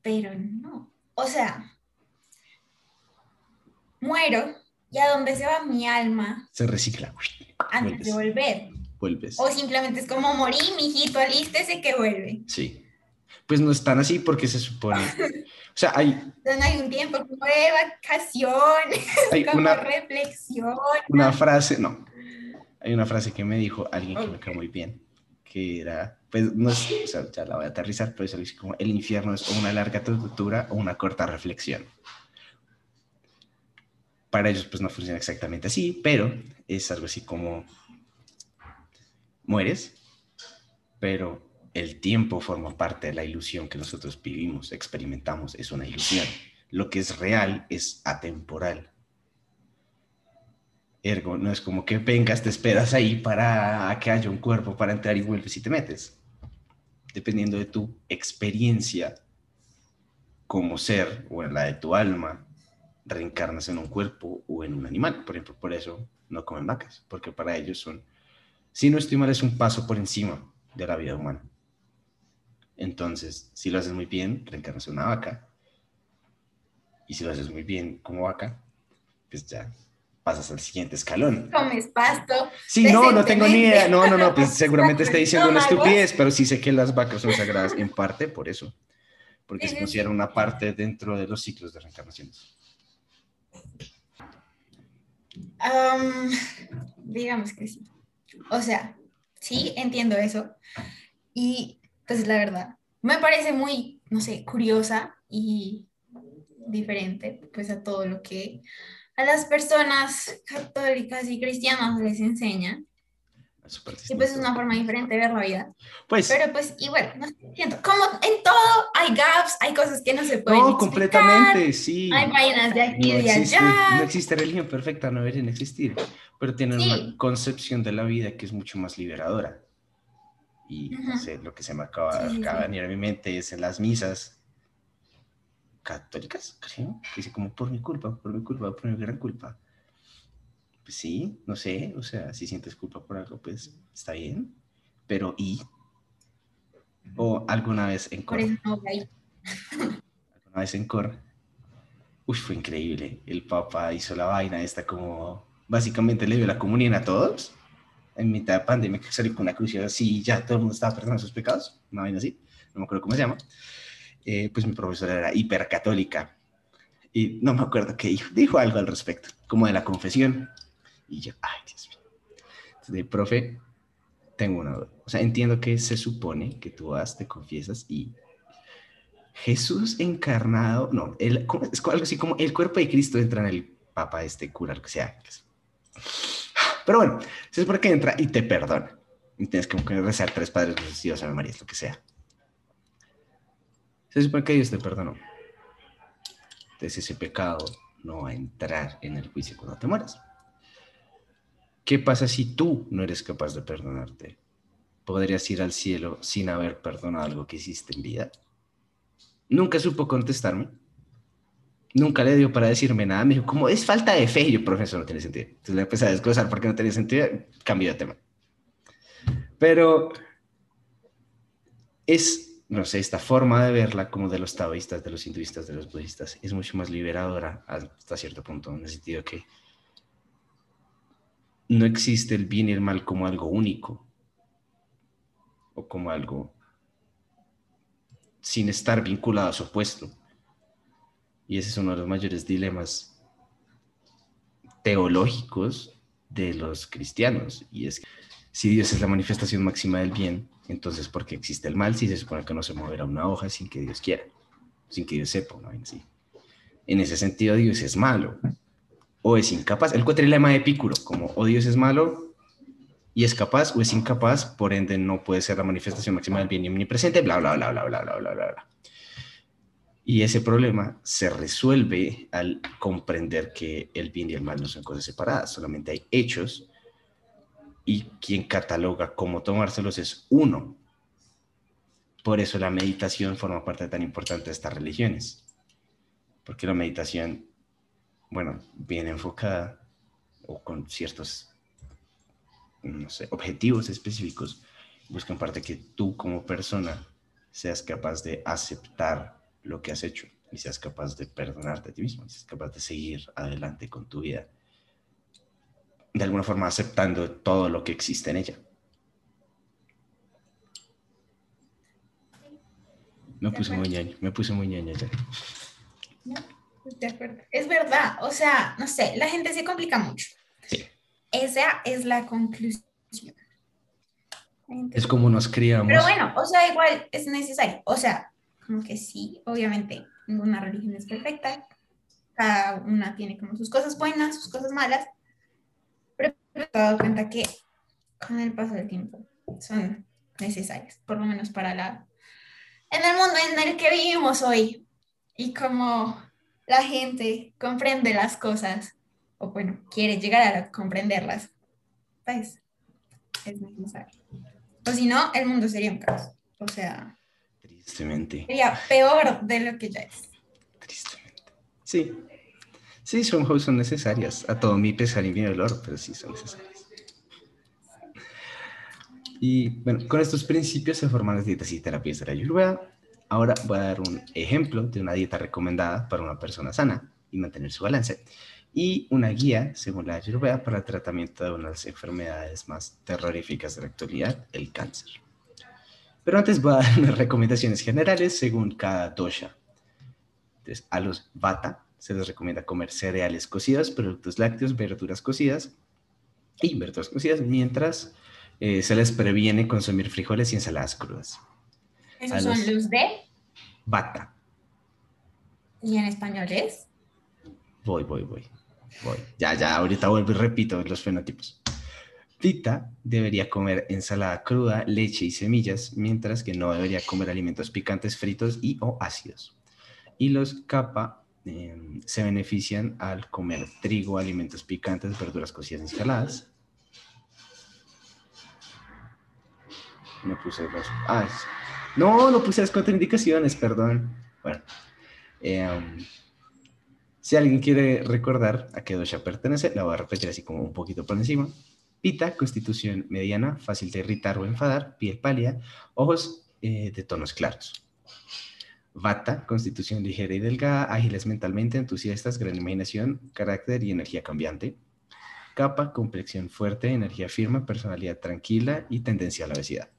pero no. O sea, muero y a dónde se va mi alma. Se recicla. Antes de volver. Vuelves. O simplemente es como morí, mijito, alístese que vuelve. Sí. Pues no están así porque se supone. O sea, hay. *laughs* No hay un tiempo como de vacaciones, *laughs* hay como una, reflexión. Una frase, no. Hay una frase que me dijo alguien que me cae muy bien, que era pues no es, o sea, ya la voy a aterrizar, pero es algo así como, el infierno es una larga tortura o una corta reflexión. Para ellos pues no funciona exactamente así, pero es algo así como, mueres, pero el tiempo forma parte de la ilusión que nosotros vivimos, experimentamos, es una ilusión. Lo que es real es atemporal. Ergo, no es como que vengas, te esperas ahí para que haya un cuerpo para entrar y vuelves y te metes. Dependiendo de tu experiencia como ser o en la de tu alma, reencarnas en un cuerpo o en un animal. Por ejemplo, por eso no comen vacas, porque para ellos son, si no estoy mal, es un paso por encima de la vida humana. Entonces, si lo haces muy bien, reencarnas en una vaca. Y si lo haces muy bien como vaca, pues ya pasas al siguiente escalón. Comes pasto. Sí, no, no tengo ni idea. No, no, no, pues seguramente *laughs* estoy diciendo una estupidez, pero sí sé que las vacas son sagradas en parte por eso. Porque se considera una parte dentro de los ciclos de reencarnaciones. Am, digamos que sí. O sea, sí, entiendo eso. Y pues la verdad, me parece muy, no sé, curiosa y diferente pues a todo lo que a las personas católicas y cristianas les súper Y pues es una forma diferente de ver la vida. Pues, Pero pues igual, no siento, como en todo hay gaps, hay cosas que no se pueden no, explicar, completamente, sí. Hay vainas de aquí No y de existe, allá. no existe religión perfecta, no deberían existir, pero tienen Sí. una concepción de la vida que es mucho más liberadora. Y no sé, lo que se me acaba, Sí, sí, acaba de sí. venir a mi mente es en las misas católicas, creo, que dice como por mi culpa, por mi culpa, por mi gran culpa. Pues sí, no sé, o sea, si sientes culpa por algo, pues está bien, pero ¿y? O alguna vez en voy. alguna vez en coro, uy, fue increíble, el Papa hizo la vaina esta como, básicamente le dio la comunión a todos, en mitad de pandemia que salió con una cruz y así, ya todo el mundo estaba perdonando sus pecados, una vaina así, no me acuerdo cómo se llama, eh, pues mi profesora era hipercatólica y no me acuerdo qué dijo, dijo algo al respecto, como de la confesión, y yo, ay, Dios mío. Entonces, profe, tengo una duda. O sea, entiendo que se supone que tú vas, te confiesas y Jesús encarnado, no, el, es algo así como el cuerpo de Cristo entra en el papa, este cura, lo que sea. Pero bueno, se supone que entra y te perdona. Y tienes que rezar tres padres, Dios, Dios, Ave María, lo que sea. Se supone que Dios te perdonó. Entonces ese pecado no va a entrar en el juicio cuando te mueras. ¿Qué pasa si tú no eres capaz de perdonarte? ¿Podrías ir al cielo sin haber perdonado algo que hiciste en vida? Nunca supo contestarme. Nunca le dio para decirme nada. Me dijo, como es falta de fe. Y yo, profesor, no tiene sentido. Entonces le empecé a desglosar porque no tenía sentido. Cambio de tema. Pero es, no sé, esta forma de verla como de los taoístas, de los hinduistas, de los budistas, es mucho más liberadora hasta cierto punto, en el sentido que no existe el bien y el mal como algo único o como algo sin estar vinculado a su opuesto. Y ese es uno de los mayores dilemas teológicos de los cristianos. Y es que si Dios es la manifestación máxima del bien, entonces ¿por qué existe el mal si se supone que no se moverá una hoja sin que Dios quiera? Sin que Dios sepa, ¿no? En, sí. en ese sentido Dios es malo o es incapaz. El cuatrilema de Epicuro, como o Dios es malo y es capaz o es incapaz, por ende no puede ser la manifestación máxima del bien omnipresente, bla, bla, bla, bla, bla, bla, bla, bla, bla. Y ese problema se resuelve al comprender que el bien y el mal no son cosas separadas, solamente hay hechos y quien cataloga cómo tomárselos es uno. Por eso la meditación forma parte tan importante de estas religiones, porque la meditación, bueno, bien enfocada o con ciertos, objetivos específicos, busca en parte que tú como persona seas capaz de aceptar lo que has hecho y seas capaz de perdonarte a ti mismo, y seas capaz de seguir adelante con tu vida, de alguna forma aceptando todo lo que existe en ella. Me puse muy ñaño, me puse muy ñaño ya. de acuerdo. Es verdad, o sea, no sé, la gente se complica mucho. Sí. Esa es la conclusión. Es como nos criamos. Pero bueno, o sea, igual es necesario. O sea, como que sí, obviamente, ninguna religión es perfecta. Cada una tiene como sus cosas buenas, sus cosas malas. Pero me he dado cuenta que con el paso del tiempo son necesarias, por lo menos para la... En el mundo en el que vivimos hoy y como la gente comprende las cosas, o bueno, quiere llegar a comprenderlas, pues es necesario. O si no, el mundo sería un caos. O sea, Tristemente. sería peor de lo que ya es. Tristemente. Sí. Sí, son, son necesarias. A todo mi pesar y mi dolor, pero sí son necesarias. Y bueno, con estos principios se forman las dietas y terapias de la Ayurveda. Ahora voy a dar un ejemplo de una dieta recomendada para una persona sana y mantener su balance. Y una guía, según la Ayurveda, para el tratamiento de una de las enfermedades más terroríficas de la actualidad, el cáncer. Pero antes voy a dar *laughs* unas recomendaciones generales según cada dosha. Entonces, a los vata se les recomienda comer cereales cocidos, productos lácteos, verduras cocidas y verduras cocidas, mientras eh, se les previene consumir frijoles y ensaladas crudas. Esos son los- de, Vata. y en español es. Voy, voy, voy. Voy. Ya, ya, ahorita vuelvo y repito los fenotipos. Pita debería comer ensalada cruda, leche y semillas, mientras que no debería comer alimentos picantes, fritos y o ácidos. Y los kapha eh, se benefician al comer trigo, alimentos picantes, verduras cocidas y saladas. Me puse los... Ah, no, no puse las contraindicaciones, perdón. Bueno. em, si alguien quiere recordar a qué dosha pertenece, la voy a repetir así como un poquito por encima. Pita, constitución mediana, fácil de irritar o enfadar, piel pálida, ojos eh, de tonos claros. Vata, constitución ligera y delgada, ágiles mentalmente, entusiastas, gran imaginación, carácter y energía cambiante. Capa, complexión fuerte, energía firme, personalidad tranquila y tendencia a la obesidad.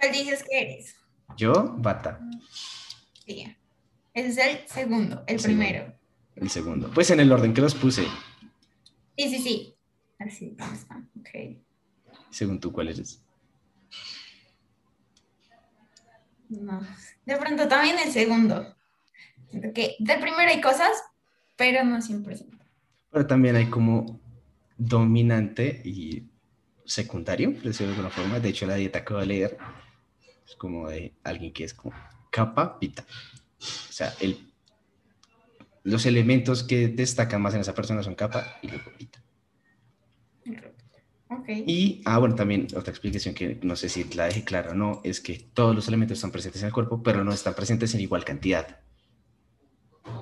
¿Cuál dices que eres? Yo, Vata, Sí. Ese es el segundo, el El segundo. primero. el segundo. Pues en el orden que los puse, Sí, sí, sí. Así está. Ok. según tú, ¿cuál eres? No. De pronto también el segundo. Que del primero hay cosas, pero no 100%. Pero también hay como dominante y secundario, decirlo de alguna forma. De hecho, la dieta que voy a leer es como de alguien que es como capa, pita. O sea, el, los elementos que destacan más en esa persona son capa y luego pita. Ok. Y, ah, bueno, también otra explicación que no sé si la dejé clara o no, es que todos los elementos están presentes en el cuerpo, pero no están presentes en igual cantidad.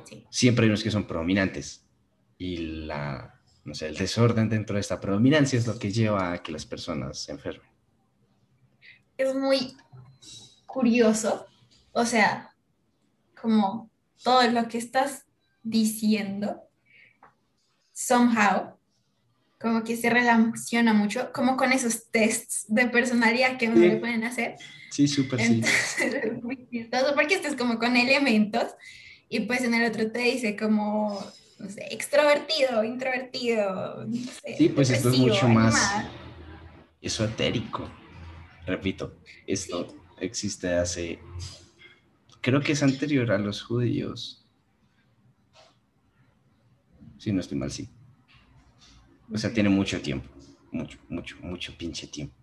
Sí. Siempre hay unos que son predominantes. Y la, no sé, el desorden dentro de esta predominancia es lo que lleva a que las personas se enfermen. Es muy curioso. O sea, como todo lo que estás diciendo, somehow, como que se relaciona mucho, como con esos tests de personalidad que uno Sí. le pueden hacer. Sí, súper sí. *laughs* Es muy chistoso porque esto es como con elementos y pues en el otro te dice como, no sé, extrovertido, introvertido, no sé, Sí, pues esto es mucho más animada. esotérico. Repito, esto existe hace, creo que es anterior a los judíos. Si no estoy mal, sí. O sea, tiene mucho tiempo, mucho, mucho, mucho pinche tiempo.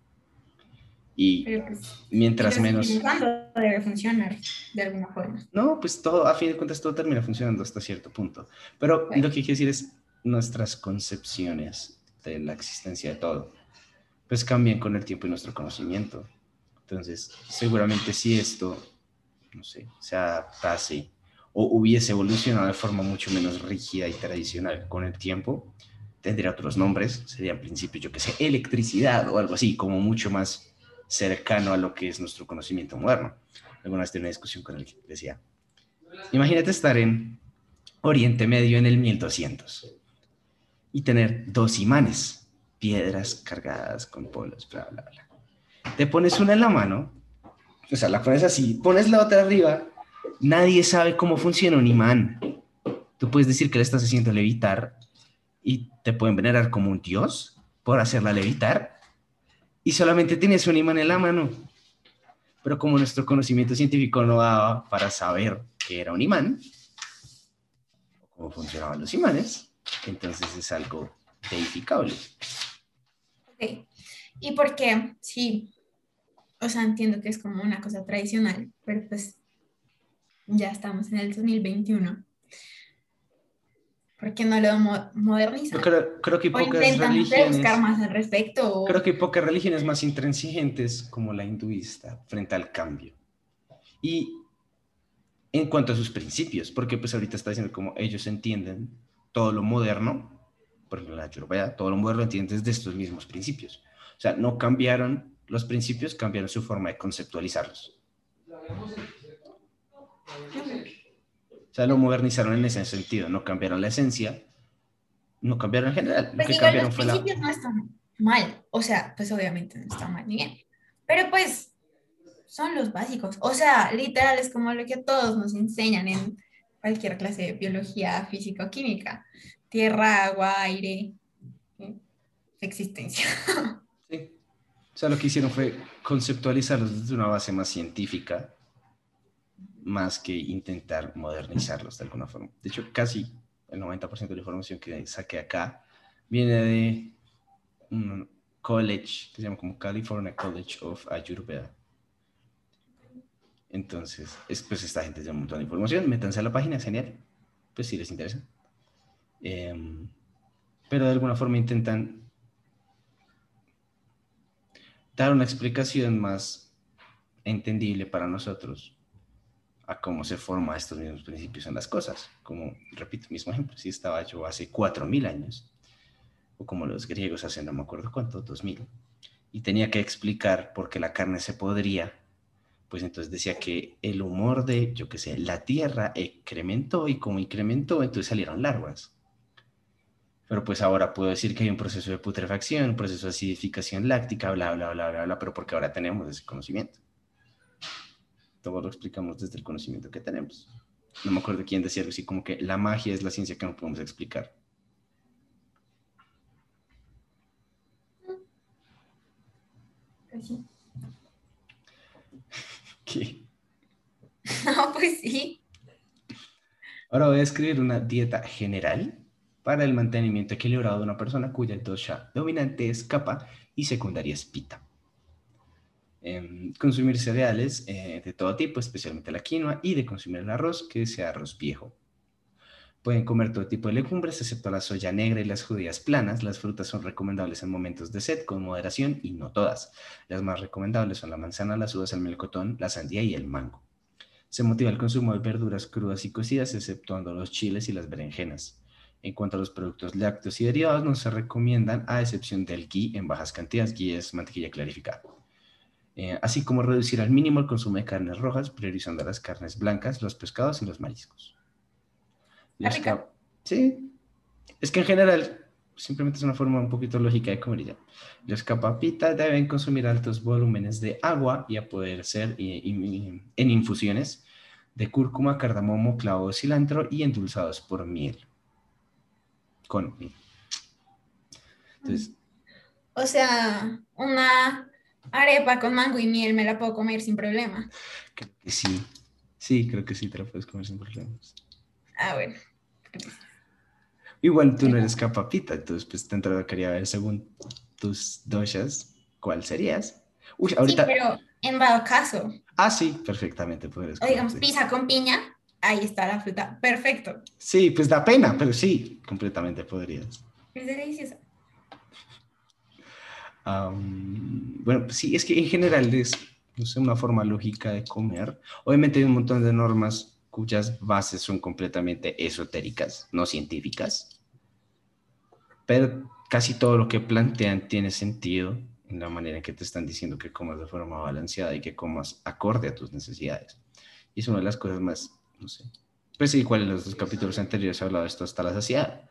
Y pues, mientras menos... cuando debe funcionar de alguna forma. No, pues todo, a fin de cuentas, todo termina funcionando hasta cierto punto. Pero Bueno. lo que quiero decir es nuestras concepciones de la existencia de todo, pues cambian con el tiempo y nuestro conocimiento. Entonces, seguramente si esto, no sé, se adaptase o hubiese evolucionado de forma mucho menos rígida y tradicional con el tiempo, tendría otros nombres, sería en principio, yo que sé, electricidad o algo así, como mucho más cercano a lo que es nuestro conocimiento moderno. Alguna vez tuve una discusión con él que decía, imagínate estar en Oriente Medio en el 1200 y tener dos imanes, piedras cargadas con polos, bla, bla, bla. Te pones una en la mano, o sea, la pones así, pones la otra arriba, nadie sabe cómo funciona un imán. Tú puedes decir que le estás haciendo levitar y te pueden venerar como un dios por hacerla levitar y solamente tienes un imán en la mano. Pero como nuestro conocimiento científico no daba para saber que era un imán, o cómo funcionaban los imanes, entonces es algo deificable. Ok. ¿Y por qué? Sí, o sea, entiendo que es como una cosa tradicional, pero pues ya estamos en el 2021. ¿Por qué no lo modernizan? Creo, creo, que pocas religiones... buscar más al respecto. Creo que hay pocas religiones más intransigentes como la hinduista frente al cambio. Y en cuanto a sus principios, porque pues ahorita está diciendo como ellos entienden todo lo moderno, por ejemplo la Ayurveda, todo lo moderno entiende desde estos mismos principios. O sea, no cambiaron los principios, cambiaron su forma de conceptualizarlos. O sea, lo modernizaron en ese sentido, no cambiaron la esencia, no cambiaron en general. Pues lo que cambiaron los principios no están mal, o sea, pues obviamente no están mal ni bien, pero pues son los básicos, o sea, literal es como lo que todos nos enseñan en cualquier clase de biología, física o química, tierra, agua, aire, existencia. Sí. O sea, lo que hicieron fue conceptualizarlos desde una base más científica más que intentar modernizarlos de alguna forma. De hecho, casi el 90% de la información que saqué acá viene de un college que se llama como California College of Ayurveda. Entonces, es, pues esta gente tiene un montón de información, métanse a la página, genial, pues si les interesa. Em, pero de alguna forma intentan dar una explicación más entendible para nosotros a cómo se forman estos mismos principios en las cosas. Como, repito, mismo ejemplo, si estaba yo hace 4.000 años, o como los griegos hacen, no me acuerdo cuánto, 2.000, y tenía que explicar por qué la carne se podría, pues entonces decía que el humor de, yo qué sé, la tierra incrementó y como incrementó, entonces salieron larvas. Pero pues ahora puedo decir que hay un proceso de putrefacción, un proceso de acidificación láctica, bla, bla, bla, bla, bla, pero porque ahora tenemos ese conocimiento todo lo explicamos desde el conocimiento que tenemos. No me acuerdo quién decía algo así como que la magia es la ciencia que no podemos explicar. Sí. *laughs* ¿Qué? *laughs* No, pues sí. Ahora voy a escribir una dieta general para el mantenimiento equilibrado de una persona cuya dosha dominante es capa y secundaria es pita. Em, consumir cereales eh, de todo tipo, especialmente la quinoa, y de consumir el arroz, que sea arroz viejo. Pueden comer todo tipo de legumbres, excepto la soya negra y las judías planas. Las frutas son recomendables en momentos de sed, con moderación, y no todas. Las más recomendables son la manzana, las uvas, el melocotón, la sandía y el mango. Se motiva el consumo de verduras crudas y cocidas, exceptuando los chiles y las berenjenas. En cuanto a los productos lácteos y derivados, no se recomiendan, a excepción del ghee en bajas cantidades. Ghee es mantequilla clarificada. Eh, así como reducir al mínimo el consumo de carnes rojas, priorizando las carnes blancas, los pescados y los mariscos. sí, es que en general simplemente es una forma un poquito lógica de comer ya. Los capapitas deben consumir altos volúmenes de agua y a poder ser en infusiones de cúrcuma, cardamomo, clavo, cilantro y endulzados por miel. Con miel. Entonces, o sea, una arepa con mango y miel me la puedo comer sin problema. Creo que sí. Sí, creo que sí te la puedes comer sin problemas. Ah, bueno. Igual tú no eres capapita, entonces pues te quería ver según tus doshas, ¿cuál serías? Uy, ahorita... Sí, pero en dado caso. Ah, sí, perfectamente podrías. O digamos, pizza con piña, ahí está la fruta, perfecto. Sí, pues da pena, pero sí, completamente podrías. Es bueno, pues sí, es que en general es no sé, una forma lógica de comer. Obviamente hay un montón de normas cuyas bases son completamente esotéricas, no científicas, pero casi todo lo que plantean tiene sentido en la manera en que te están diciendo que comas de forma balanceada y que comas acorde a tus necesidades. Y es una de las cosas más, no sé, pues igual en los capítulos anteriores he hablado de esto hasta la saciedad,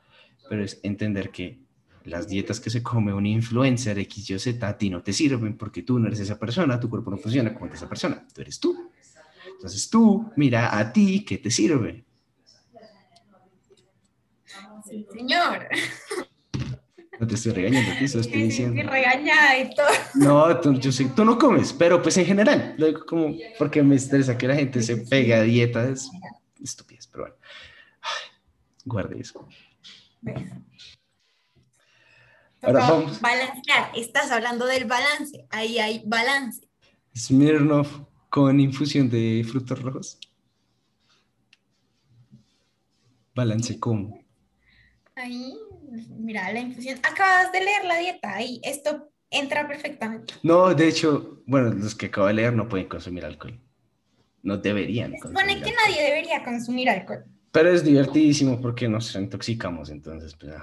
pero es entender que las dietas que se come un influencer X, Y, Z a ti no te sirven porque tú no eres esa persona, tu cuerpo no funciona como esa persona, tú eres tú. Entonces tú mira a ti qué te sirve. Sí, señor. No te estoy regañando, te estoy diciendo. Sí, regañada y todo. No, tú, yo sé, tú no comes, pero pues en general, lo digo como porque me estresa que la gente se pegue a dietas estúpidas, pero bueno. guarde eso. Ahora vamos. Balancear, estás hablando del balance, ahí hay balance. Smirnoff con infusión de frutos rojos. Balance cómo. Ahí, mira, la infusión. Acabas de leer la dieta, ahí, esto entra perfectamente. No, de hecho, bueno, los que acabo de leer no pueden consumir alcohol. No deberían. Se supone que nadie debería consumir alcohol. Pero es divertidísimo porque nos intoxicamos, entonces, pues,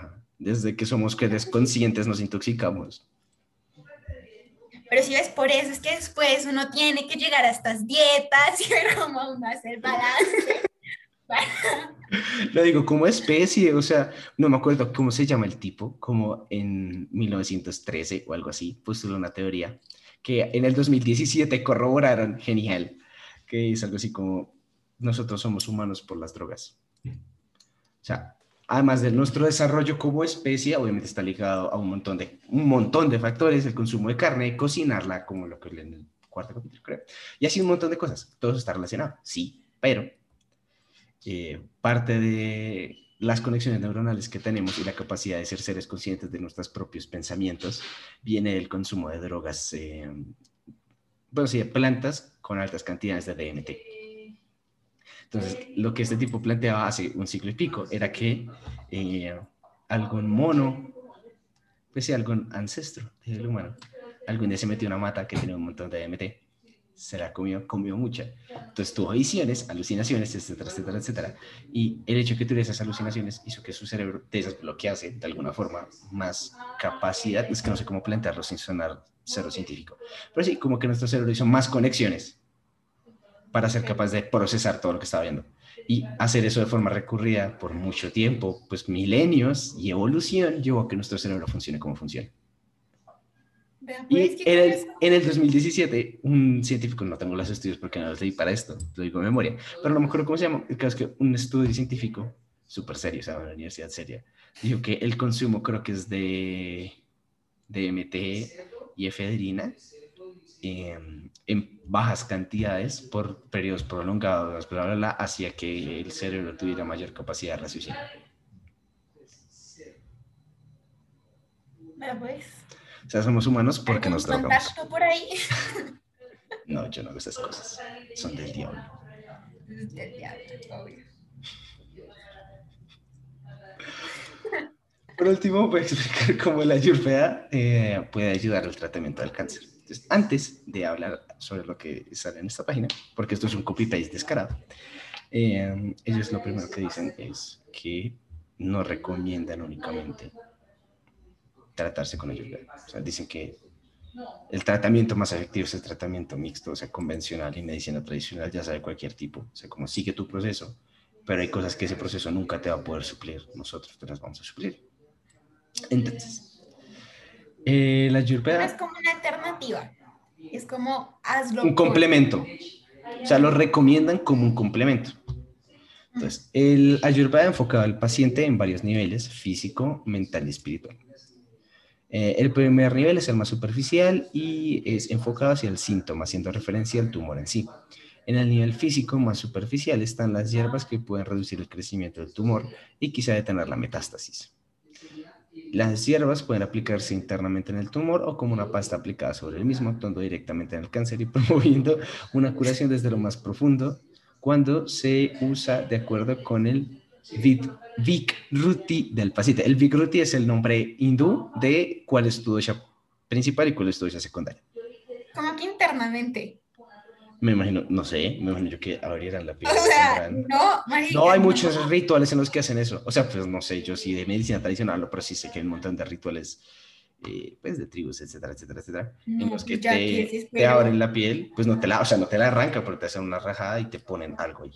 desde que somos que desconscientes nos intoxicamos. Pero si ves, por eso es que después uno tiene que llegar a estas dietas y *laughs* ver cómo uno hace el balance. *laughs* Lo digo, como especie, o sea, no me acuerdo cómo se llama el tipo, como en 1913 o algo así, puso una teoría que en el 2017 corroboraron, genial, que es algo así como nosotros somos humanos por las drogas. O sea, además de nuestro desarrollo como especie, obviamente está ligado a un montón de, un montón de factores, el consumo de carne, cocinarla, como lo que en el cuarto capítulo, creo. Y así un montón de cosas. Todo eso está relacionado, sí, pero eh, parte de las conexiones neuronales que tenemos y la capacidad de ser seres conscientes de nuestros propios pensamientos viene del consumo de drogas, eh, bueno, sí, de plantas con altas cantidades de DMT. Entonces, lo que este tipo planteaba hace un siglo y pico era que eh, algún mono, pues sí, algún ancestro del humano, algún día se metió una mata que tenía un montón de DMT, se la comió, comió mucha. Entonces tuvo visiones, alucinaciones, etcétera, etcétera, etcétera. Y el hecho de que tuviera esas alucinaciones hizo que su cerebro desbloquease de alguna forma más capacidad, es que no sé cómo plantearlo sin sonar cero científico, pero sí, como que nuestro cerebro hizo más conexiones para ser capaz de procesar todo lo que estaba viendo. Y hacer eso de forma recurrida por mucho tiempo, pues milenios y evolución, llevó a que nuestro cerebro funcione como funciona. Y pues, en el, en el, 2017, un científico, no tengo los estudios porque no los leí para esto, lo digo de memoria, pero no me acuerdo cómo se llama, el caso es que un estudio científico, súper serio, o sea, una universidad seria, dijo que el consumo creo que es de, de MT y efedrina, Em, en bajas cantidades por periodos prolongados, bla, bla, bla, hacía que el cerebro tuviera mayor capacidad de raciocinio. Pues. O sea, somos humanos porque nos drogamos. por ahí? *laughs* No, yo no hago esas cosas. Son del diablo. Del diablo, obvio. Por último, voy a explicar cómo la ayurveda eh, puede ayudar al tratamiento del cáncer antes de hablar sobre lo que sale en esta página, porque esto es un copy-paste descarado, eh, ellos lo primero que dicen es que no recomiendan únicamente tratarse con ayurveda. O sea, dicen que el tratamiento más efectivo es el tratamiento mixto, o sea, convencional y medicina tradicional, ya sabe cualquier tipo. O sea, como sigue tu proceso, pero hay cosas que ese proceso nunca te va a poder suplir. Nosotros te las vamos a suplir. Entonces, eh, la es como una alternativa. Es como hazlo. Un complemento. O sea, lo recomiendan como un complemento. Entonces, el Ayurveda enfocado al paciente en varios niveles, físico, mental y espiritual. Eh, el primer nivel es el más superficial y es enfocado hacia el síntoma, haciendo referencia al tumor en sí. En el nivel físico más superficial están las hierbas que pueden reducir el crecimiento del tumor y quizá detener la metástasis. Las hierbas pueden aplicarse internamente en el tumor o como una pasta aplicada sobre el mismo, actuando directamente en el cáncer y *laughs* promoviendo una curación desde lo más profundo cuando se usa de acuerdo con el Vikruti del paciente. El Vikruti es el nombre hindú de cuál es tu principal y cuál es tu secundaria. ¿Cómo que internamente? Me imagino, no sé, me imagino yo que abrieran la piel. O sea, no, No, hay muchos rituales en los que hacen eso. O sea, pues no sé, yo sí de medicina tradicional, pero sí sé que hay un montón de rituales, eh, pues de tribus, etcétera, etcétera, etcétera, en los que te, te, abren la piel, pues no te la, o sea, no te la arrancan, pero te hacen una rajada y te ponen algo ahí.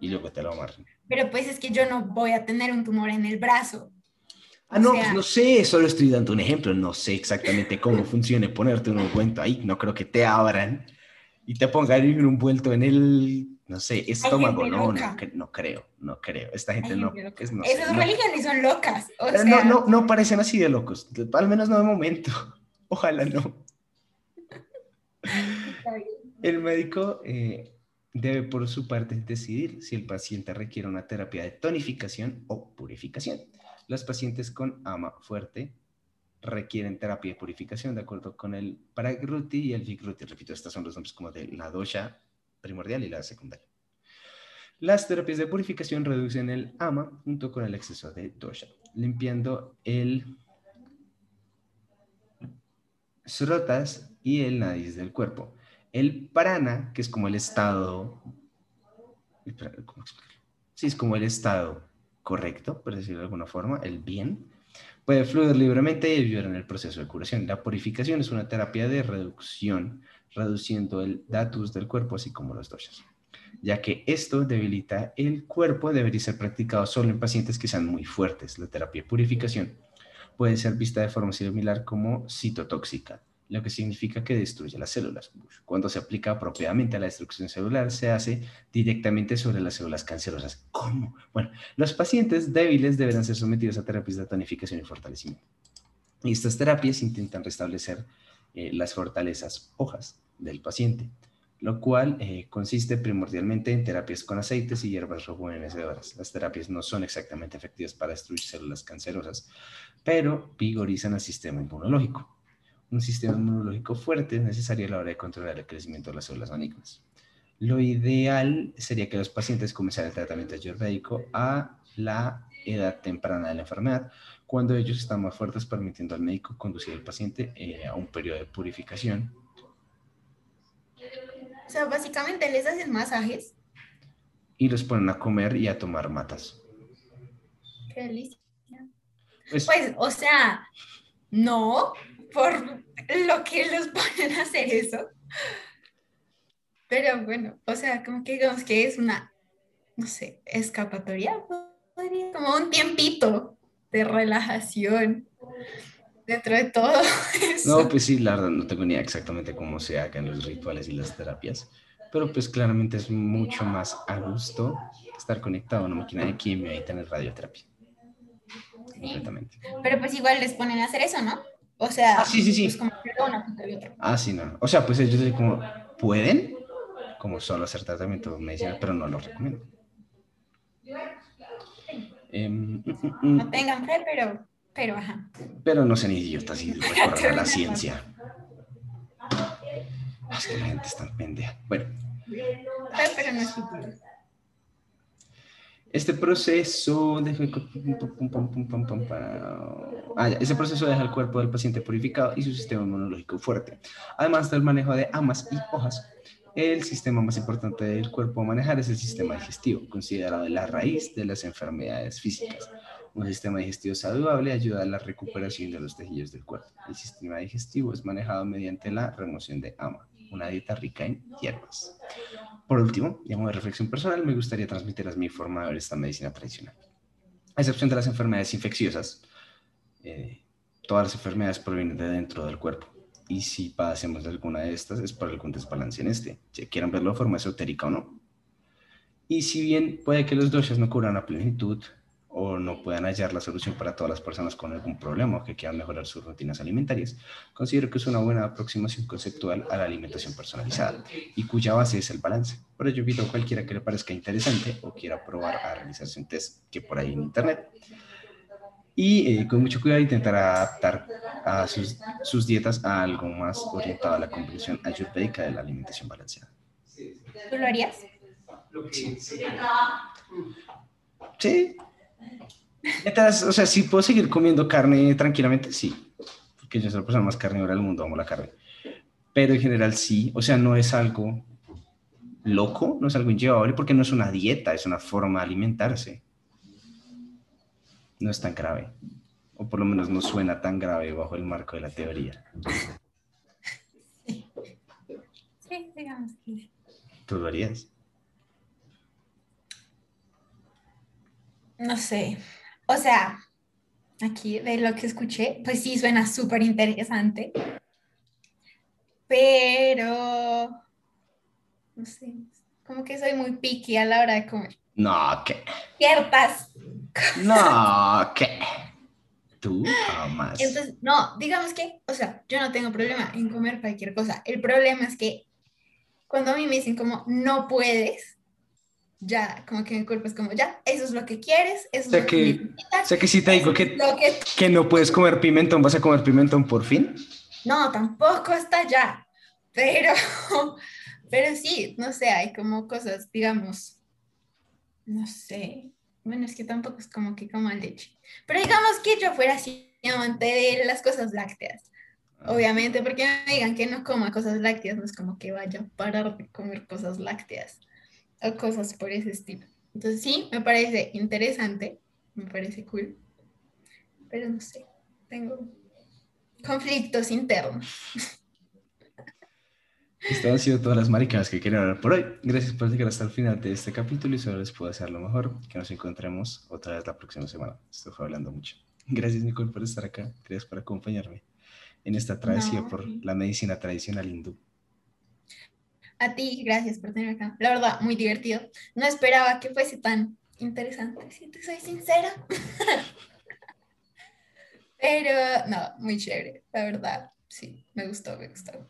y luego te lo amarran. Pero pues es que yo no voy a tener un tumor en el brazo. Ah, no, pues no sé, solo estoy dando un ejemplo, no sé exactamente cómo funciona ponerte un ungüento ahí, no creo que te abran y te pongan un vuelto en el, no sé, estómago, no, no, no, creo, no creo, esta gente no, es, no Esas religiones son locas, o eh, no, no, no parecen así de locos, al menos no de momento, *laughs* ojalá no. *laughs* El médico eh, debe por su parte decidir si el paciente requiere una terapia de tonificación o purificación. Los pacientes con ama fuerte requieren terapia de purificación de acuerdo con el Paragruti y el Vigruti. Repito, estos son los nombres como de la dosha primordial y la secundaria. Las terapias de purificación reducen el ama junto con el exceso de dosha, limpiando el srotas y el nadis del cuerpo. El prana, que es como el estado, ¿cómo Sí, es como el estado correcto, por decirlo de alguna forma, el bien, puede fluir libremente y ayudar en el proceso de curación. La purificación es una terapia de reducción, reduciendo el datus del cuerpo, así como los doshas. Ya que esto debilita el cuerpo, debería ser practicado solo en pacientes que sean muy fuertes. La terapia de purificación puede ser vista de forma similar como citotóxica lo que significa que destruye las células. Cuando se aplica apropiadamente a la destrucción celular, se hace directamente sobre las células cancerosas. ¿Cómo? Bueno, los pacientes débiles deberán ser sometidos a terapias de tonificación y fortalecimiento. Y estas terapias intentan restablecer eh, las fortalezas hojas del paciente, lo cual eh, consiste primordialmente en terapias con aceites y hierbas rejuvenecedoras. Las terapias no son exactamente efectivas para destruir células cancerosas, pero vigorizan el sistema inmunológico un sistema inmunológico fuerte es necesario a la hora de controlar el crecimiento de las células malignas. Lo ideal sería que los pacientes comenzaran el tratamiento ayurvédico a la edad temprana de la enfermedad, cuando ellos están más fuertes, permitiendo al médico conducir al paciente eh, a un periodo de purificación. O sea, básicamente les hacen masajes. Y los ponen a comer y a tomar matas. Qué delicia. pues, pues o sea, no, por lo que los ponen a hacer eso. Pero bueno, o sea, como que digamos que es una, no sé, escapatoria, como un tiempito de relajación dentro de todo eso. No, pues sí, la verdad, no tengo ni idea exactamente cómo se hagan los rituales y las terapias, pero pues claramente es mucho más a gusto estar conectado a una máquina de quimio y tener radioterapia. Completamente. Pero pues igual les ponen a hacer eso, ¿no? O sea, ah, sí, sí, sí. Pues, ah, sí, no. O sea, pues ellos como, pueden, como solo hacer tratamiento medicinal, pero no lo recomiendo. Em, mm, mm, mm. no tengan fe, pero, pero ajá. Pero no sean idiotas y *laughs* recorran a la ciencia. Es que la gente está pendeja. Bueno. Pero no es este proceso deja, el cuerpo del paciente purificado y su sistema inmunológico fuerte. Además del manejo de amas y hojas, el sistema más importante del cuerpo a manejar es el sistema digestivo, considerado la raíz de las enfermedades físicas. Un sistema digestivo saludable ayuda a la recuperación de los tejidos del cuerpo. El sistema digestivo es manejado mediante la remoción de ama, una dieta rica en hierbas. Por último, y de reflexión personal, me gustaría transmitirles mi forma de ver esta medicina tradicional. A excepción de las enfermedades infecciosas, eh, todas las enfermedades provienen de dentro del cuerpo. Y si padecemos de alguna de estas, es por algún desbalance en este, si quieran verlo de forma esotérica o no. Y si bien puede que los doshas no cubran a plenitud, o no puedan hallar la solución para todas las personas con algún problema o que quieran mejorar sus rutinas alimentarias, considero que es una buena aproximación conceptual a la alimentación personalizada y cuya base es el balance. Por ello, invito a cualquiera que le parezca interesante o quiera probar a realizarse un test que por ahí en internet y eh, con mucho cuidado intentar adaptar a sus, sus, dietas a algo más orientado a la comprensión ayurvédica de la alimentación balanceada. ¿Tú lo harías? Sí. Sí, o sea, si puedo seguir comiendo carne tranquilamente, sí. Porque yo soy la persona más carnívora del mundo, amo la carne. Pero en general sí. O sea, no es algo loco, no es algo inllevable, porque no es una dieta, es una forma de alimentarse. No es tan grave. O por lo menos no suena tan grave bajo el marco de la teoría. Sí, digamos que ¿Tú lo harías? no sé. O sea, aquí de lo que escuché, pues sí suena súper interesante. Pero, no sé, como que soy muy picky a la hora de comer. No, ¿qué? Ciertas. No, ¿qué? Tú jamás. Entonces, no, digamos que, o sea, yo no tengo problema en comer cualquier cosa. El problema es que cuando a mí me dicen como no puedes, ya, como que mi cuerpo es como, ya, eso es lo que quieres, eso O sea es lo que, que necesitas, o sea que si te digo que, que que no puedes comer pimentón, ¿vas a comer pimentón por fin? No, tampoco hasta allá, pero, *laughs* pero sí, no sé, hay como cosas, digamos, no sé, bueno, es que tampoco es como que coma leche, pero digamos que yo fuera así amante de las cosas lácteas, obviamente, porque me digan que no coma cosas lácteas, no es como que vaya a parar de comer cosas lácteas o cosas por ese estilo. Entonces sí, me parece interesante, me parece cool, pero no sé, tengo conflictos internos. Estas han sido todas las maricadas que quería hablar por hoy. Gracias por llegar hasta el final de este capítulo y solo les puedo desear lo mejor. Que nos encontremos otra vez la próxima semana. Estoy hablando mucho. Gracias, Nicole, por estar acá. Gracias por acompañarme en esta travesía No. por la medicina tradicional hindú. A ti, gracias por tenerme acá. La verdad, muy divertido. No esperaba que fuese tan interesante, si te soy sincera. *laughs* Pero no, muy chévere, la verdad. Sí, me gustó, me gustó.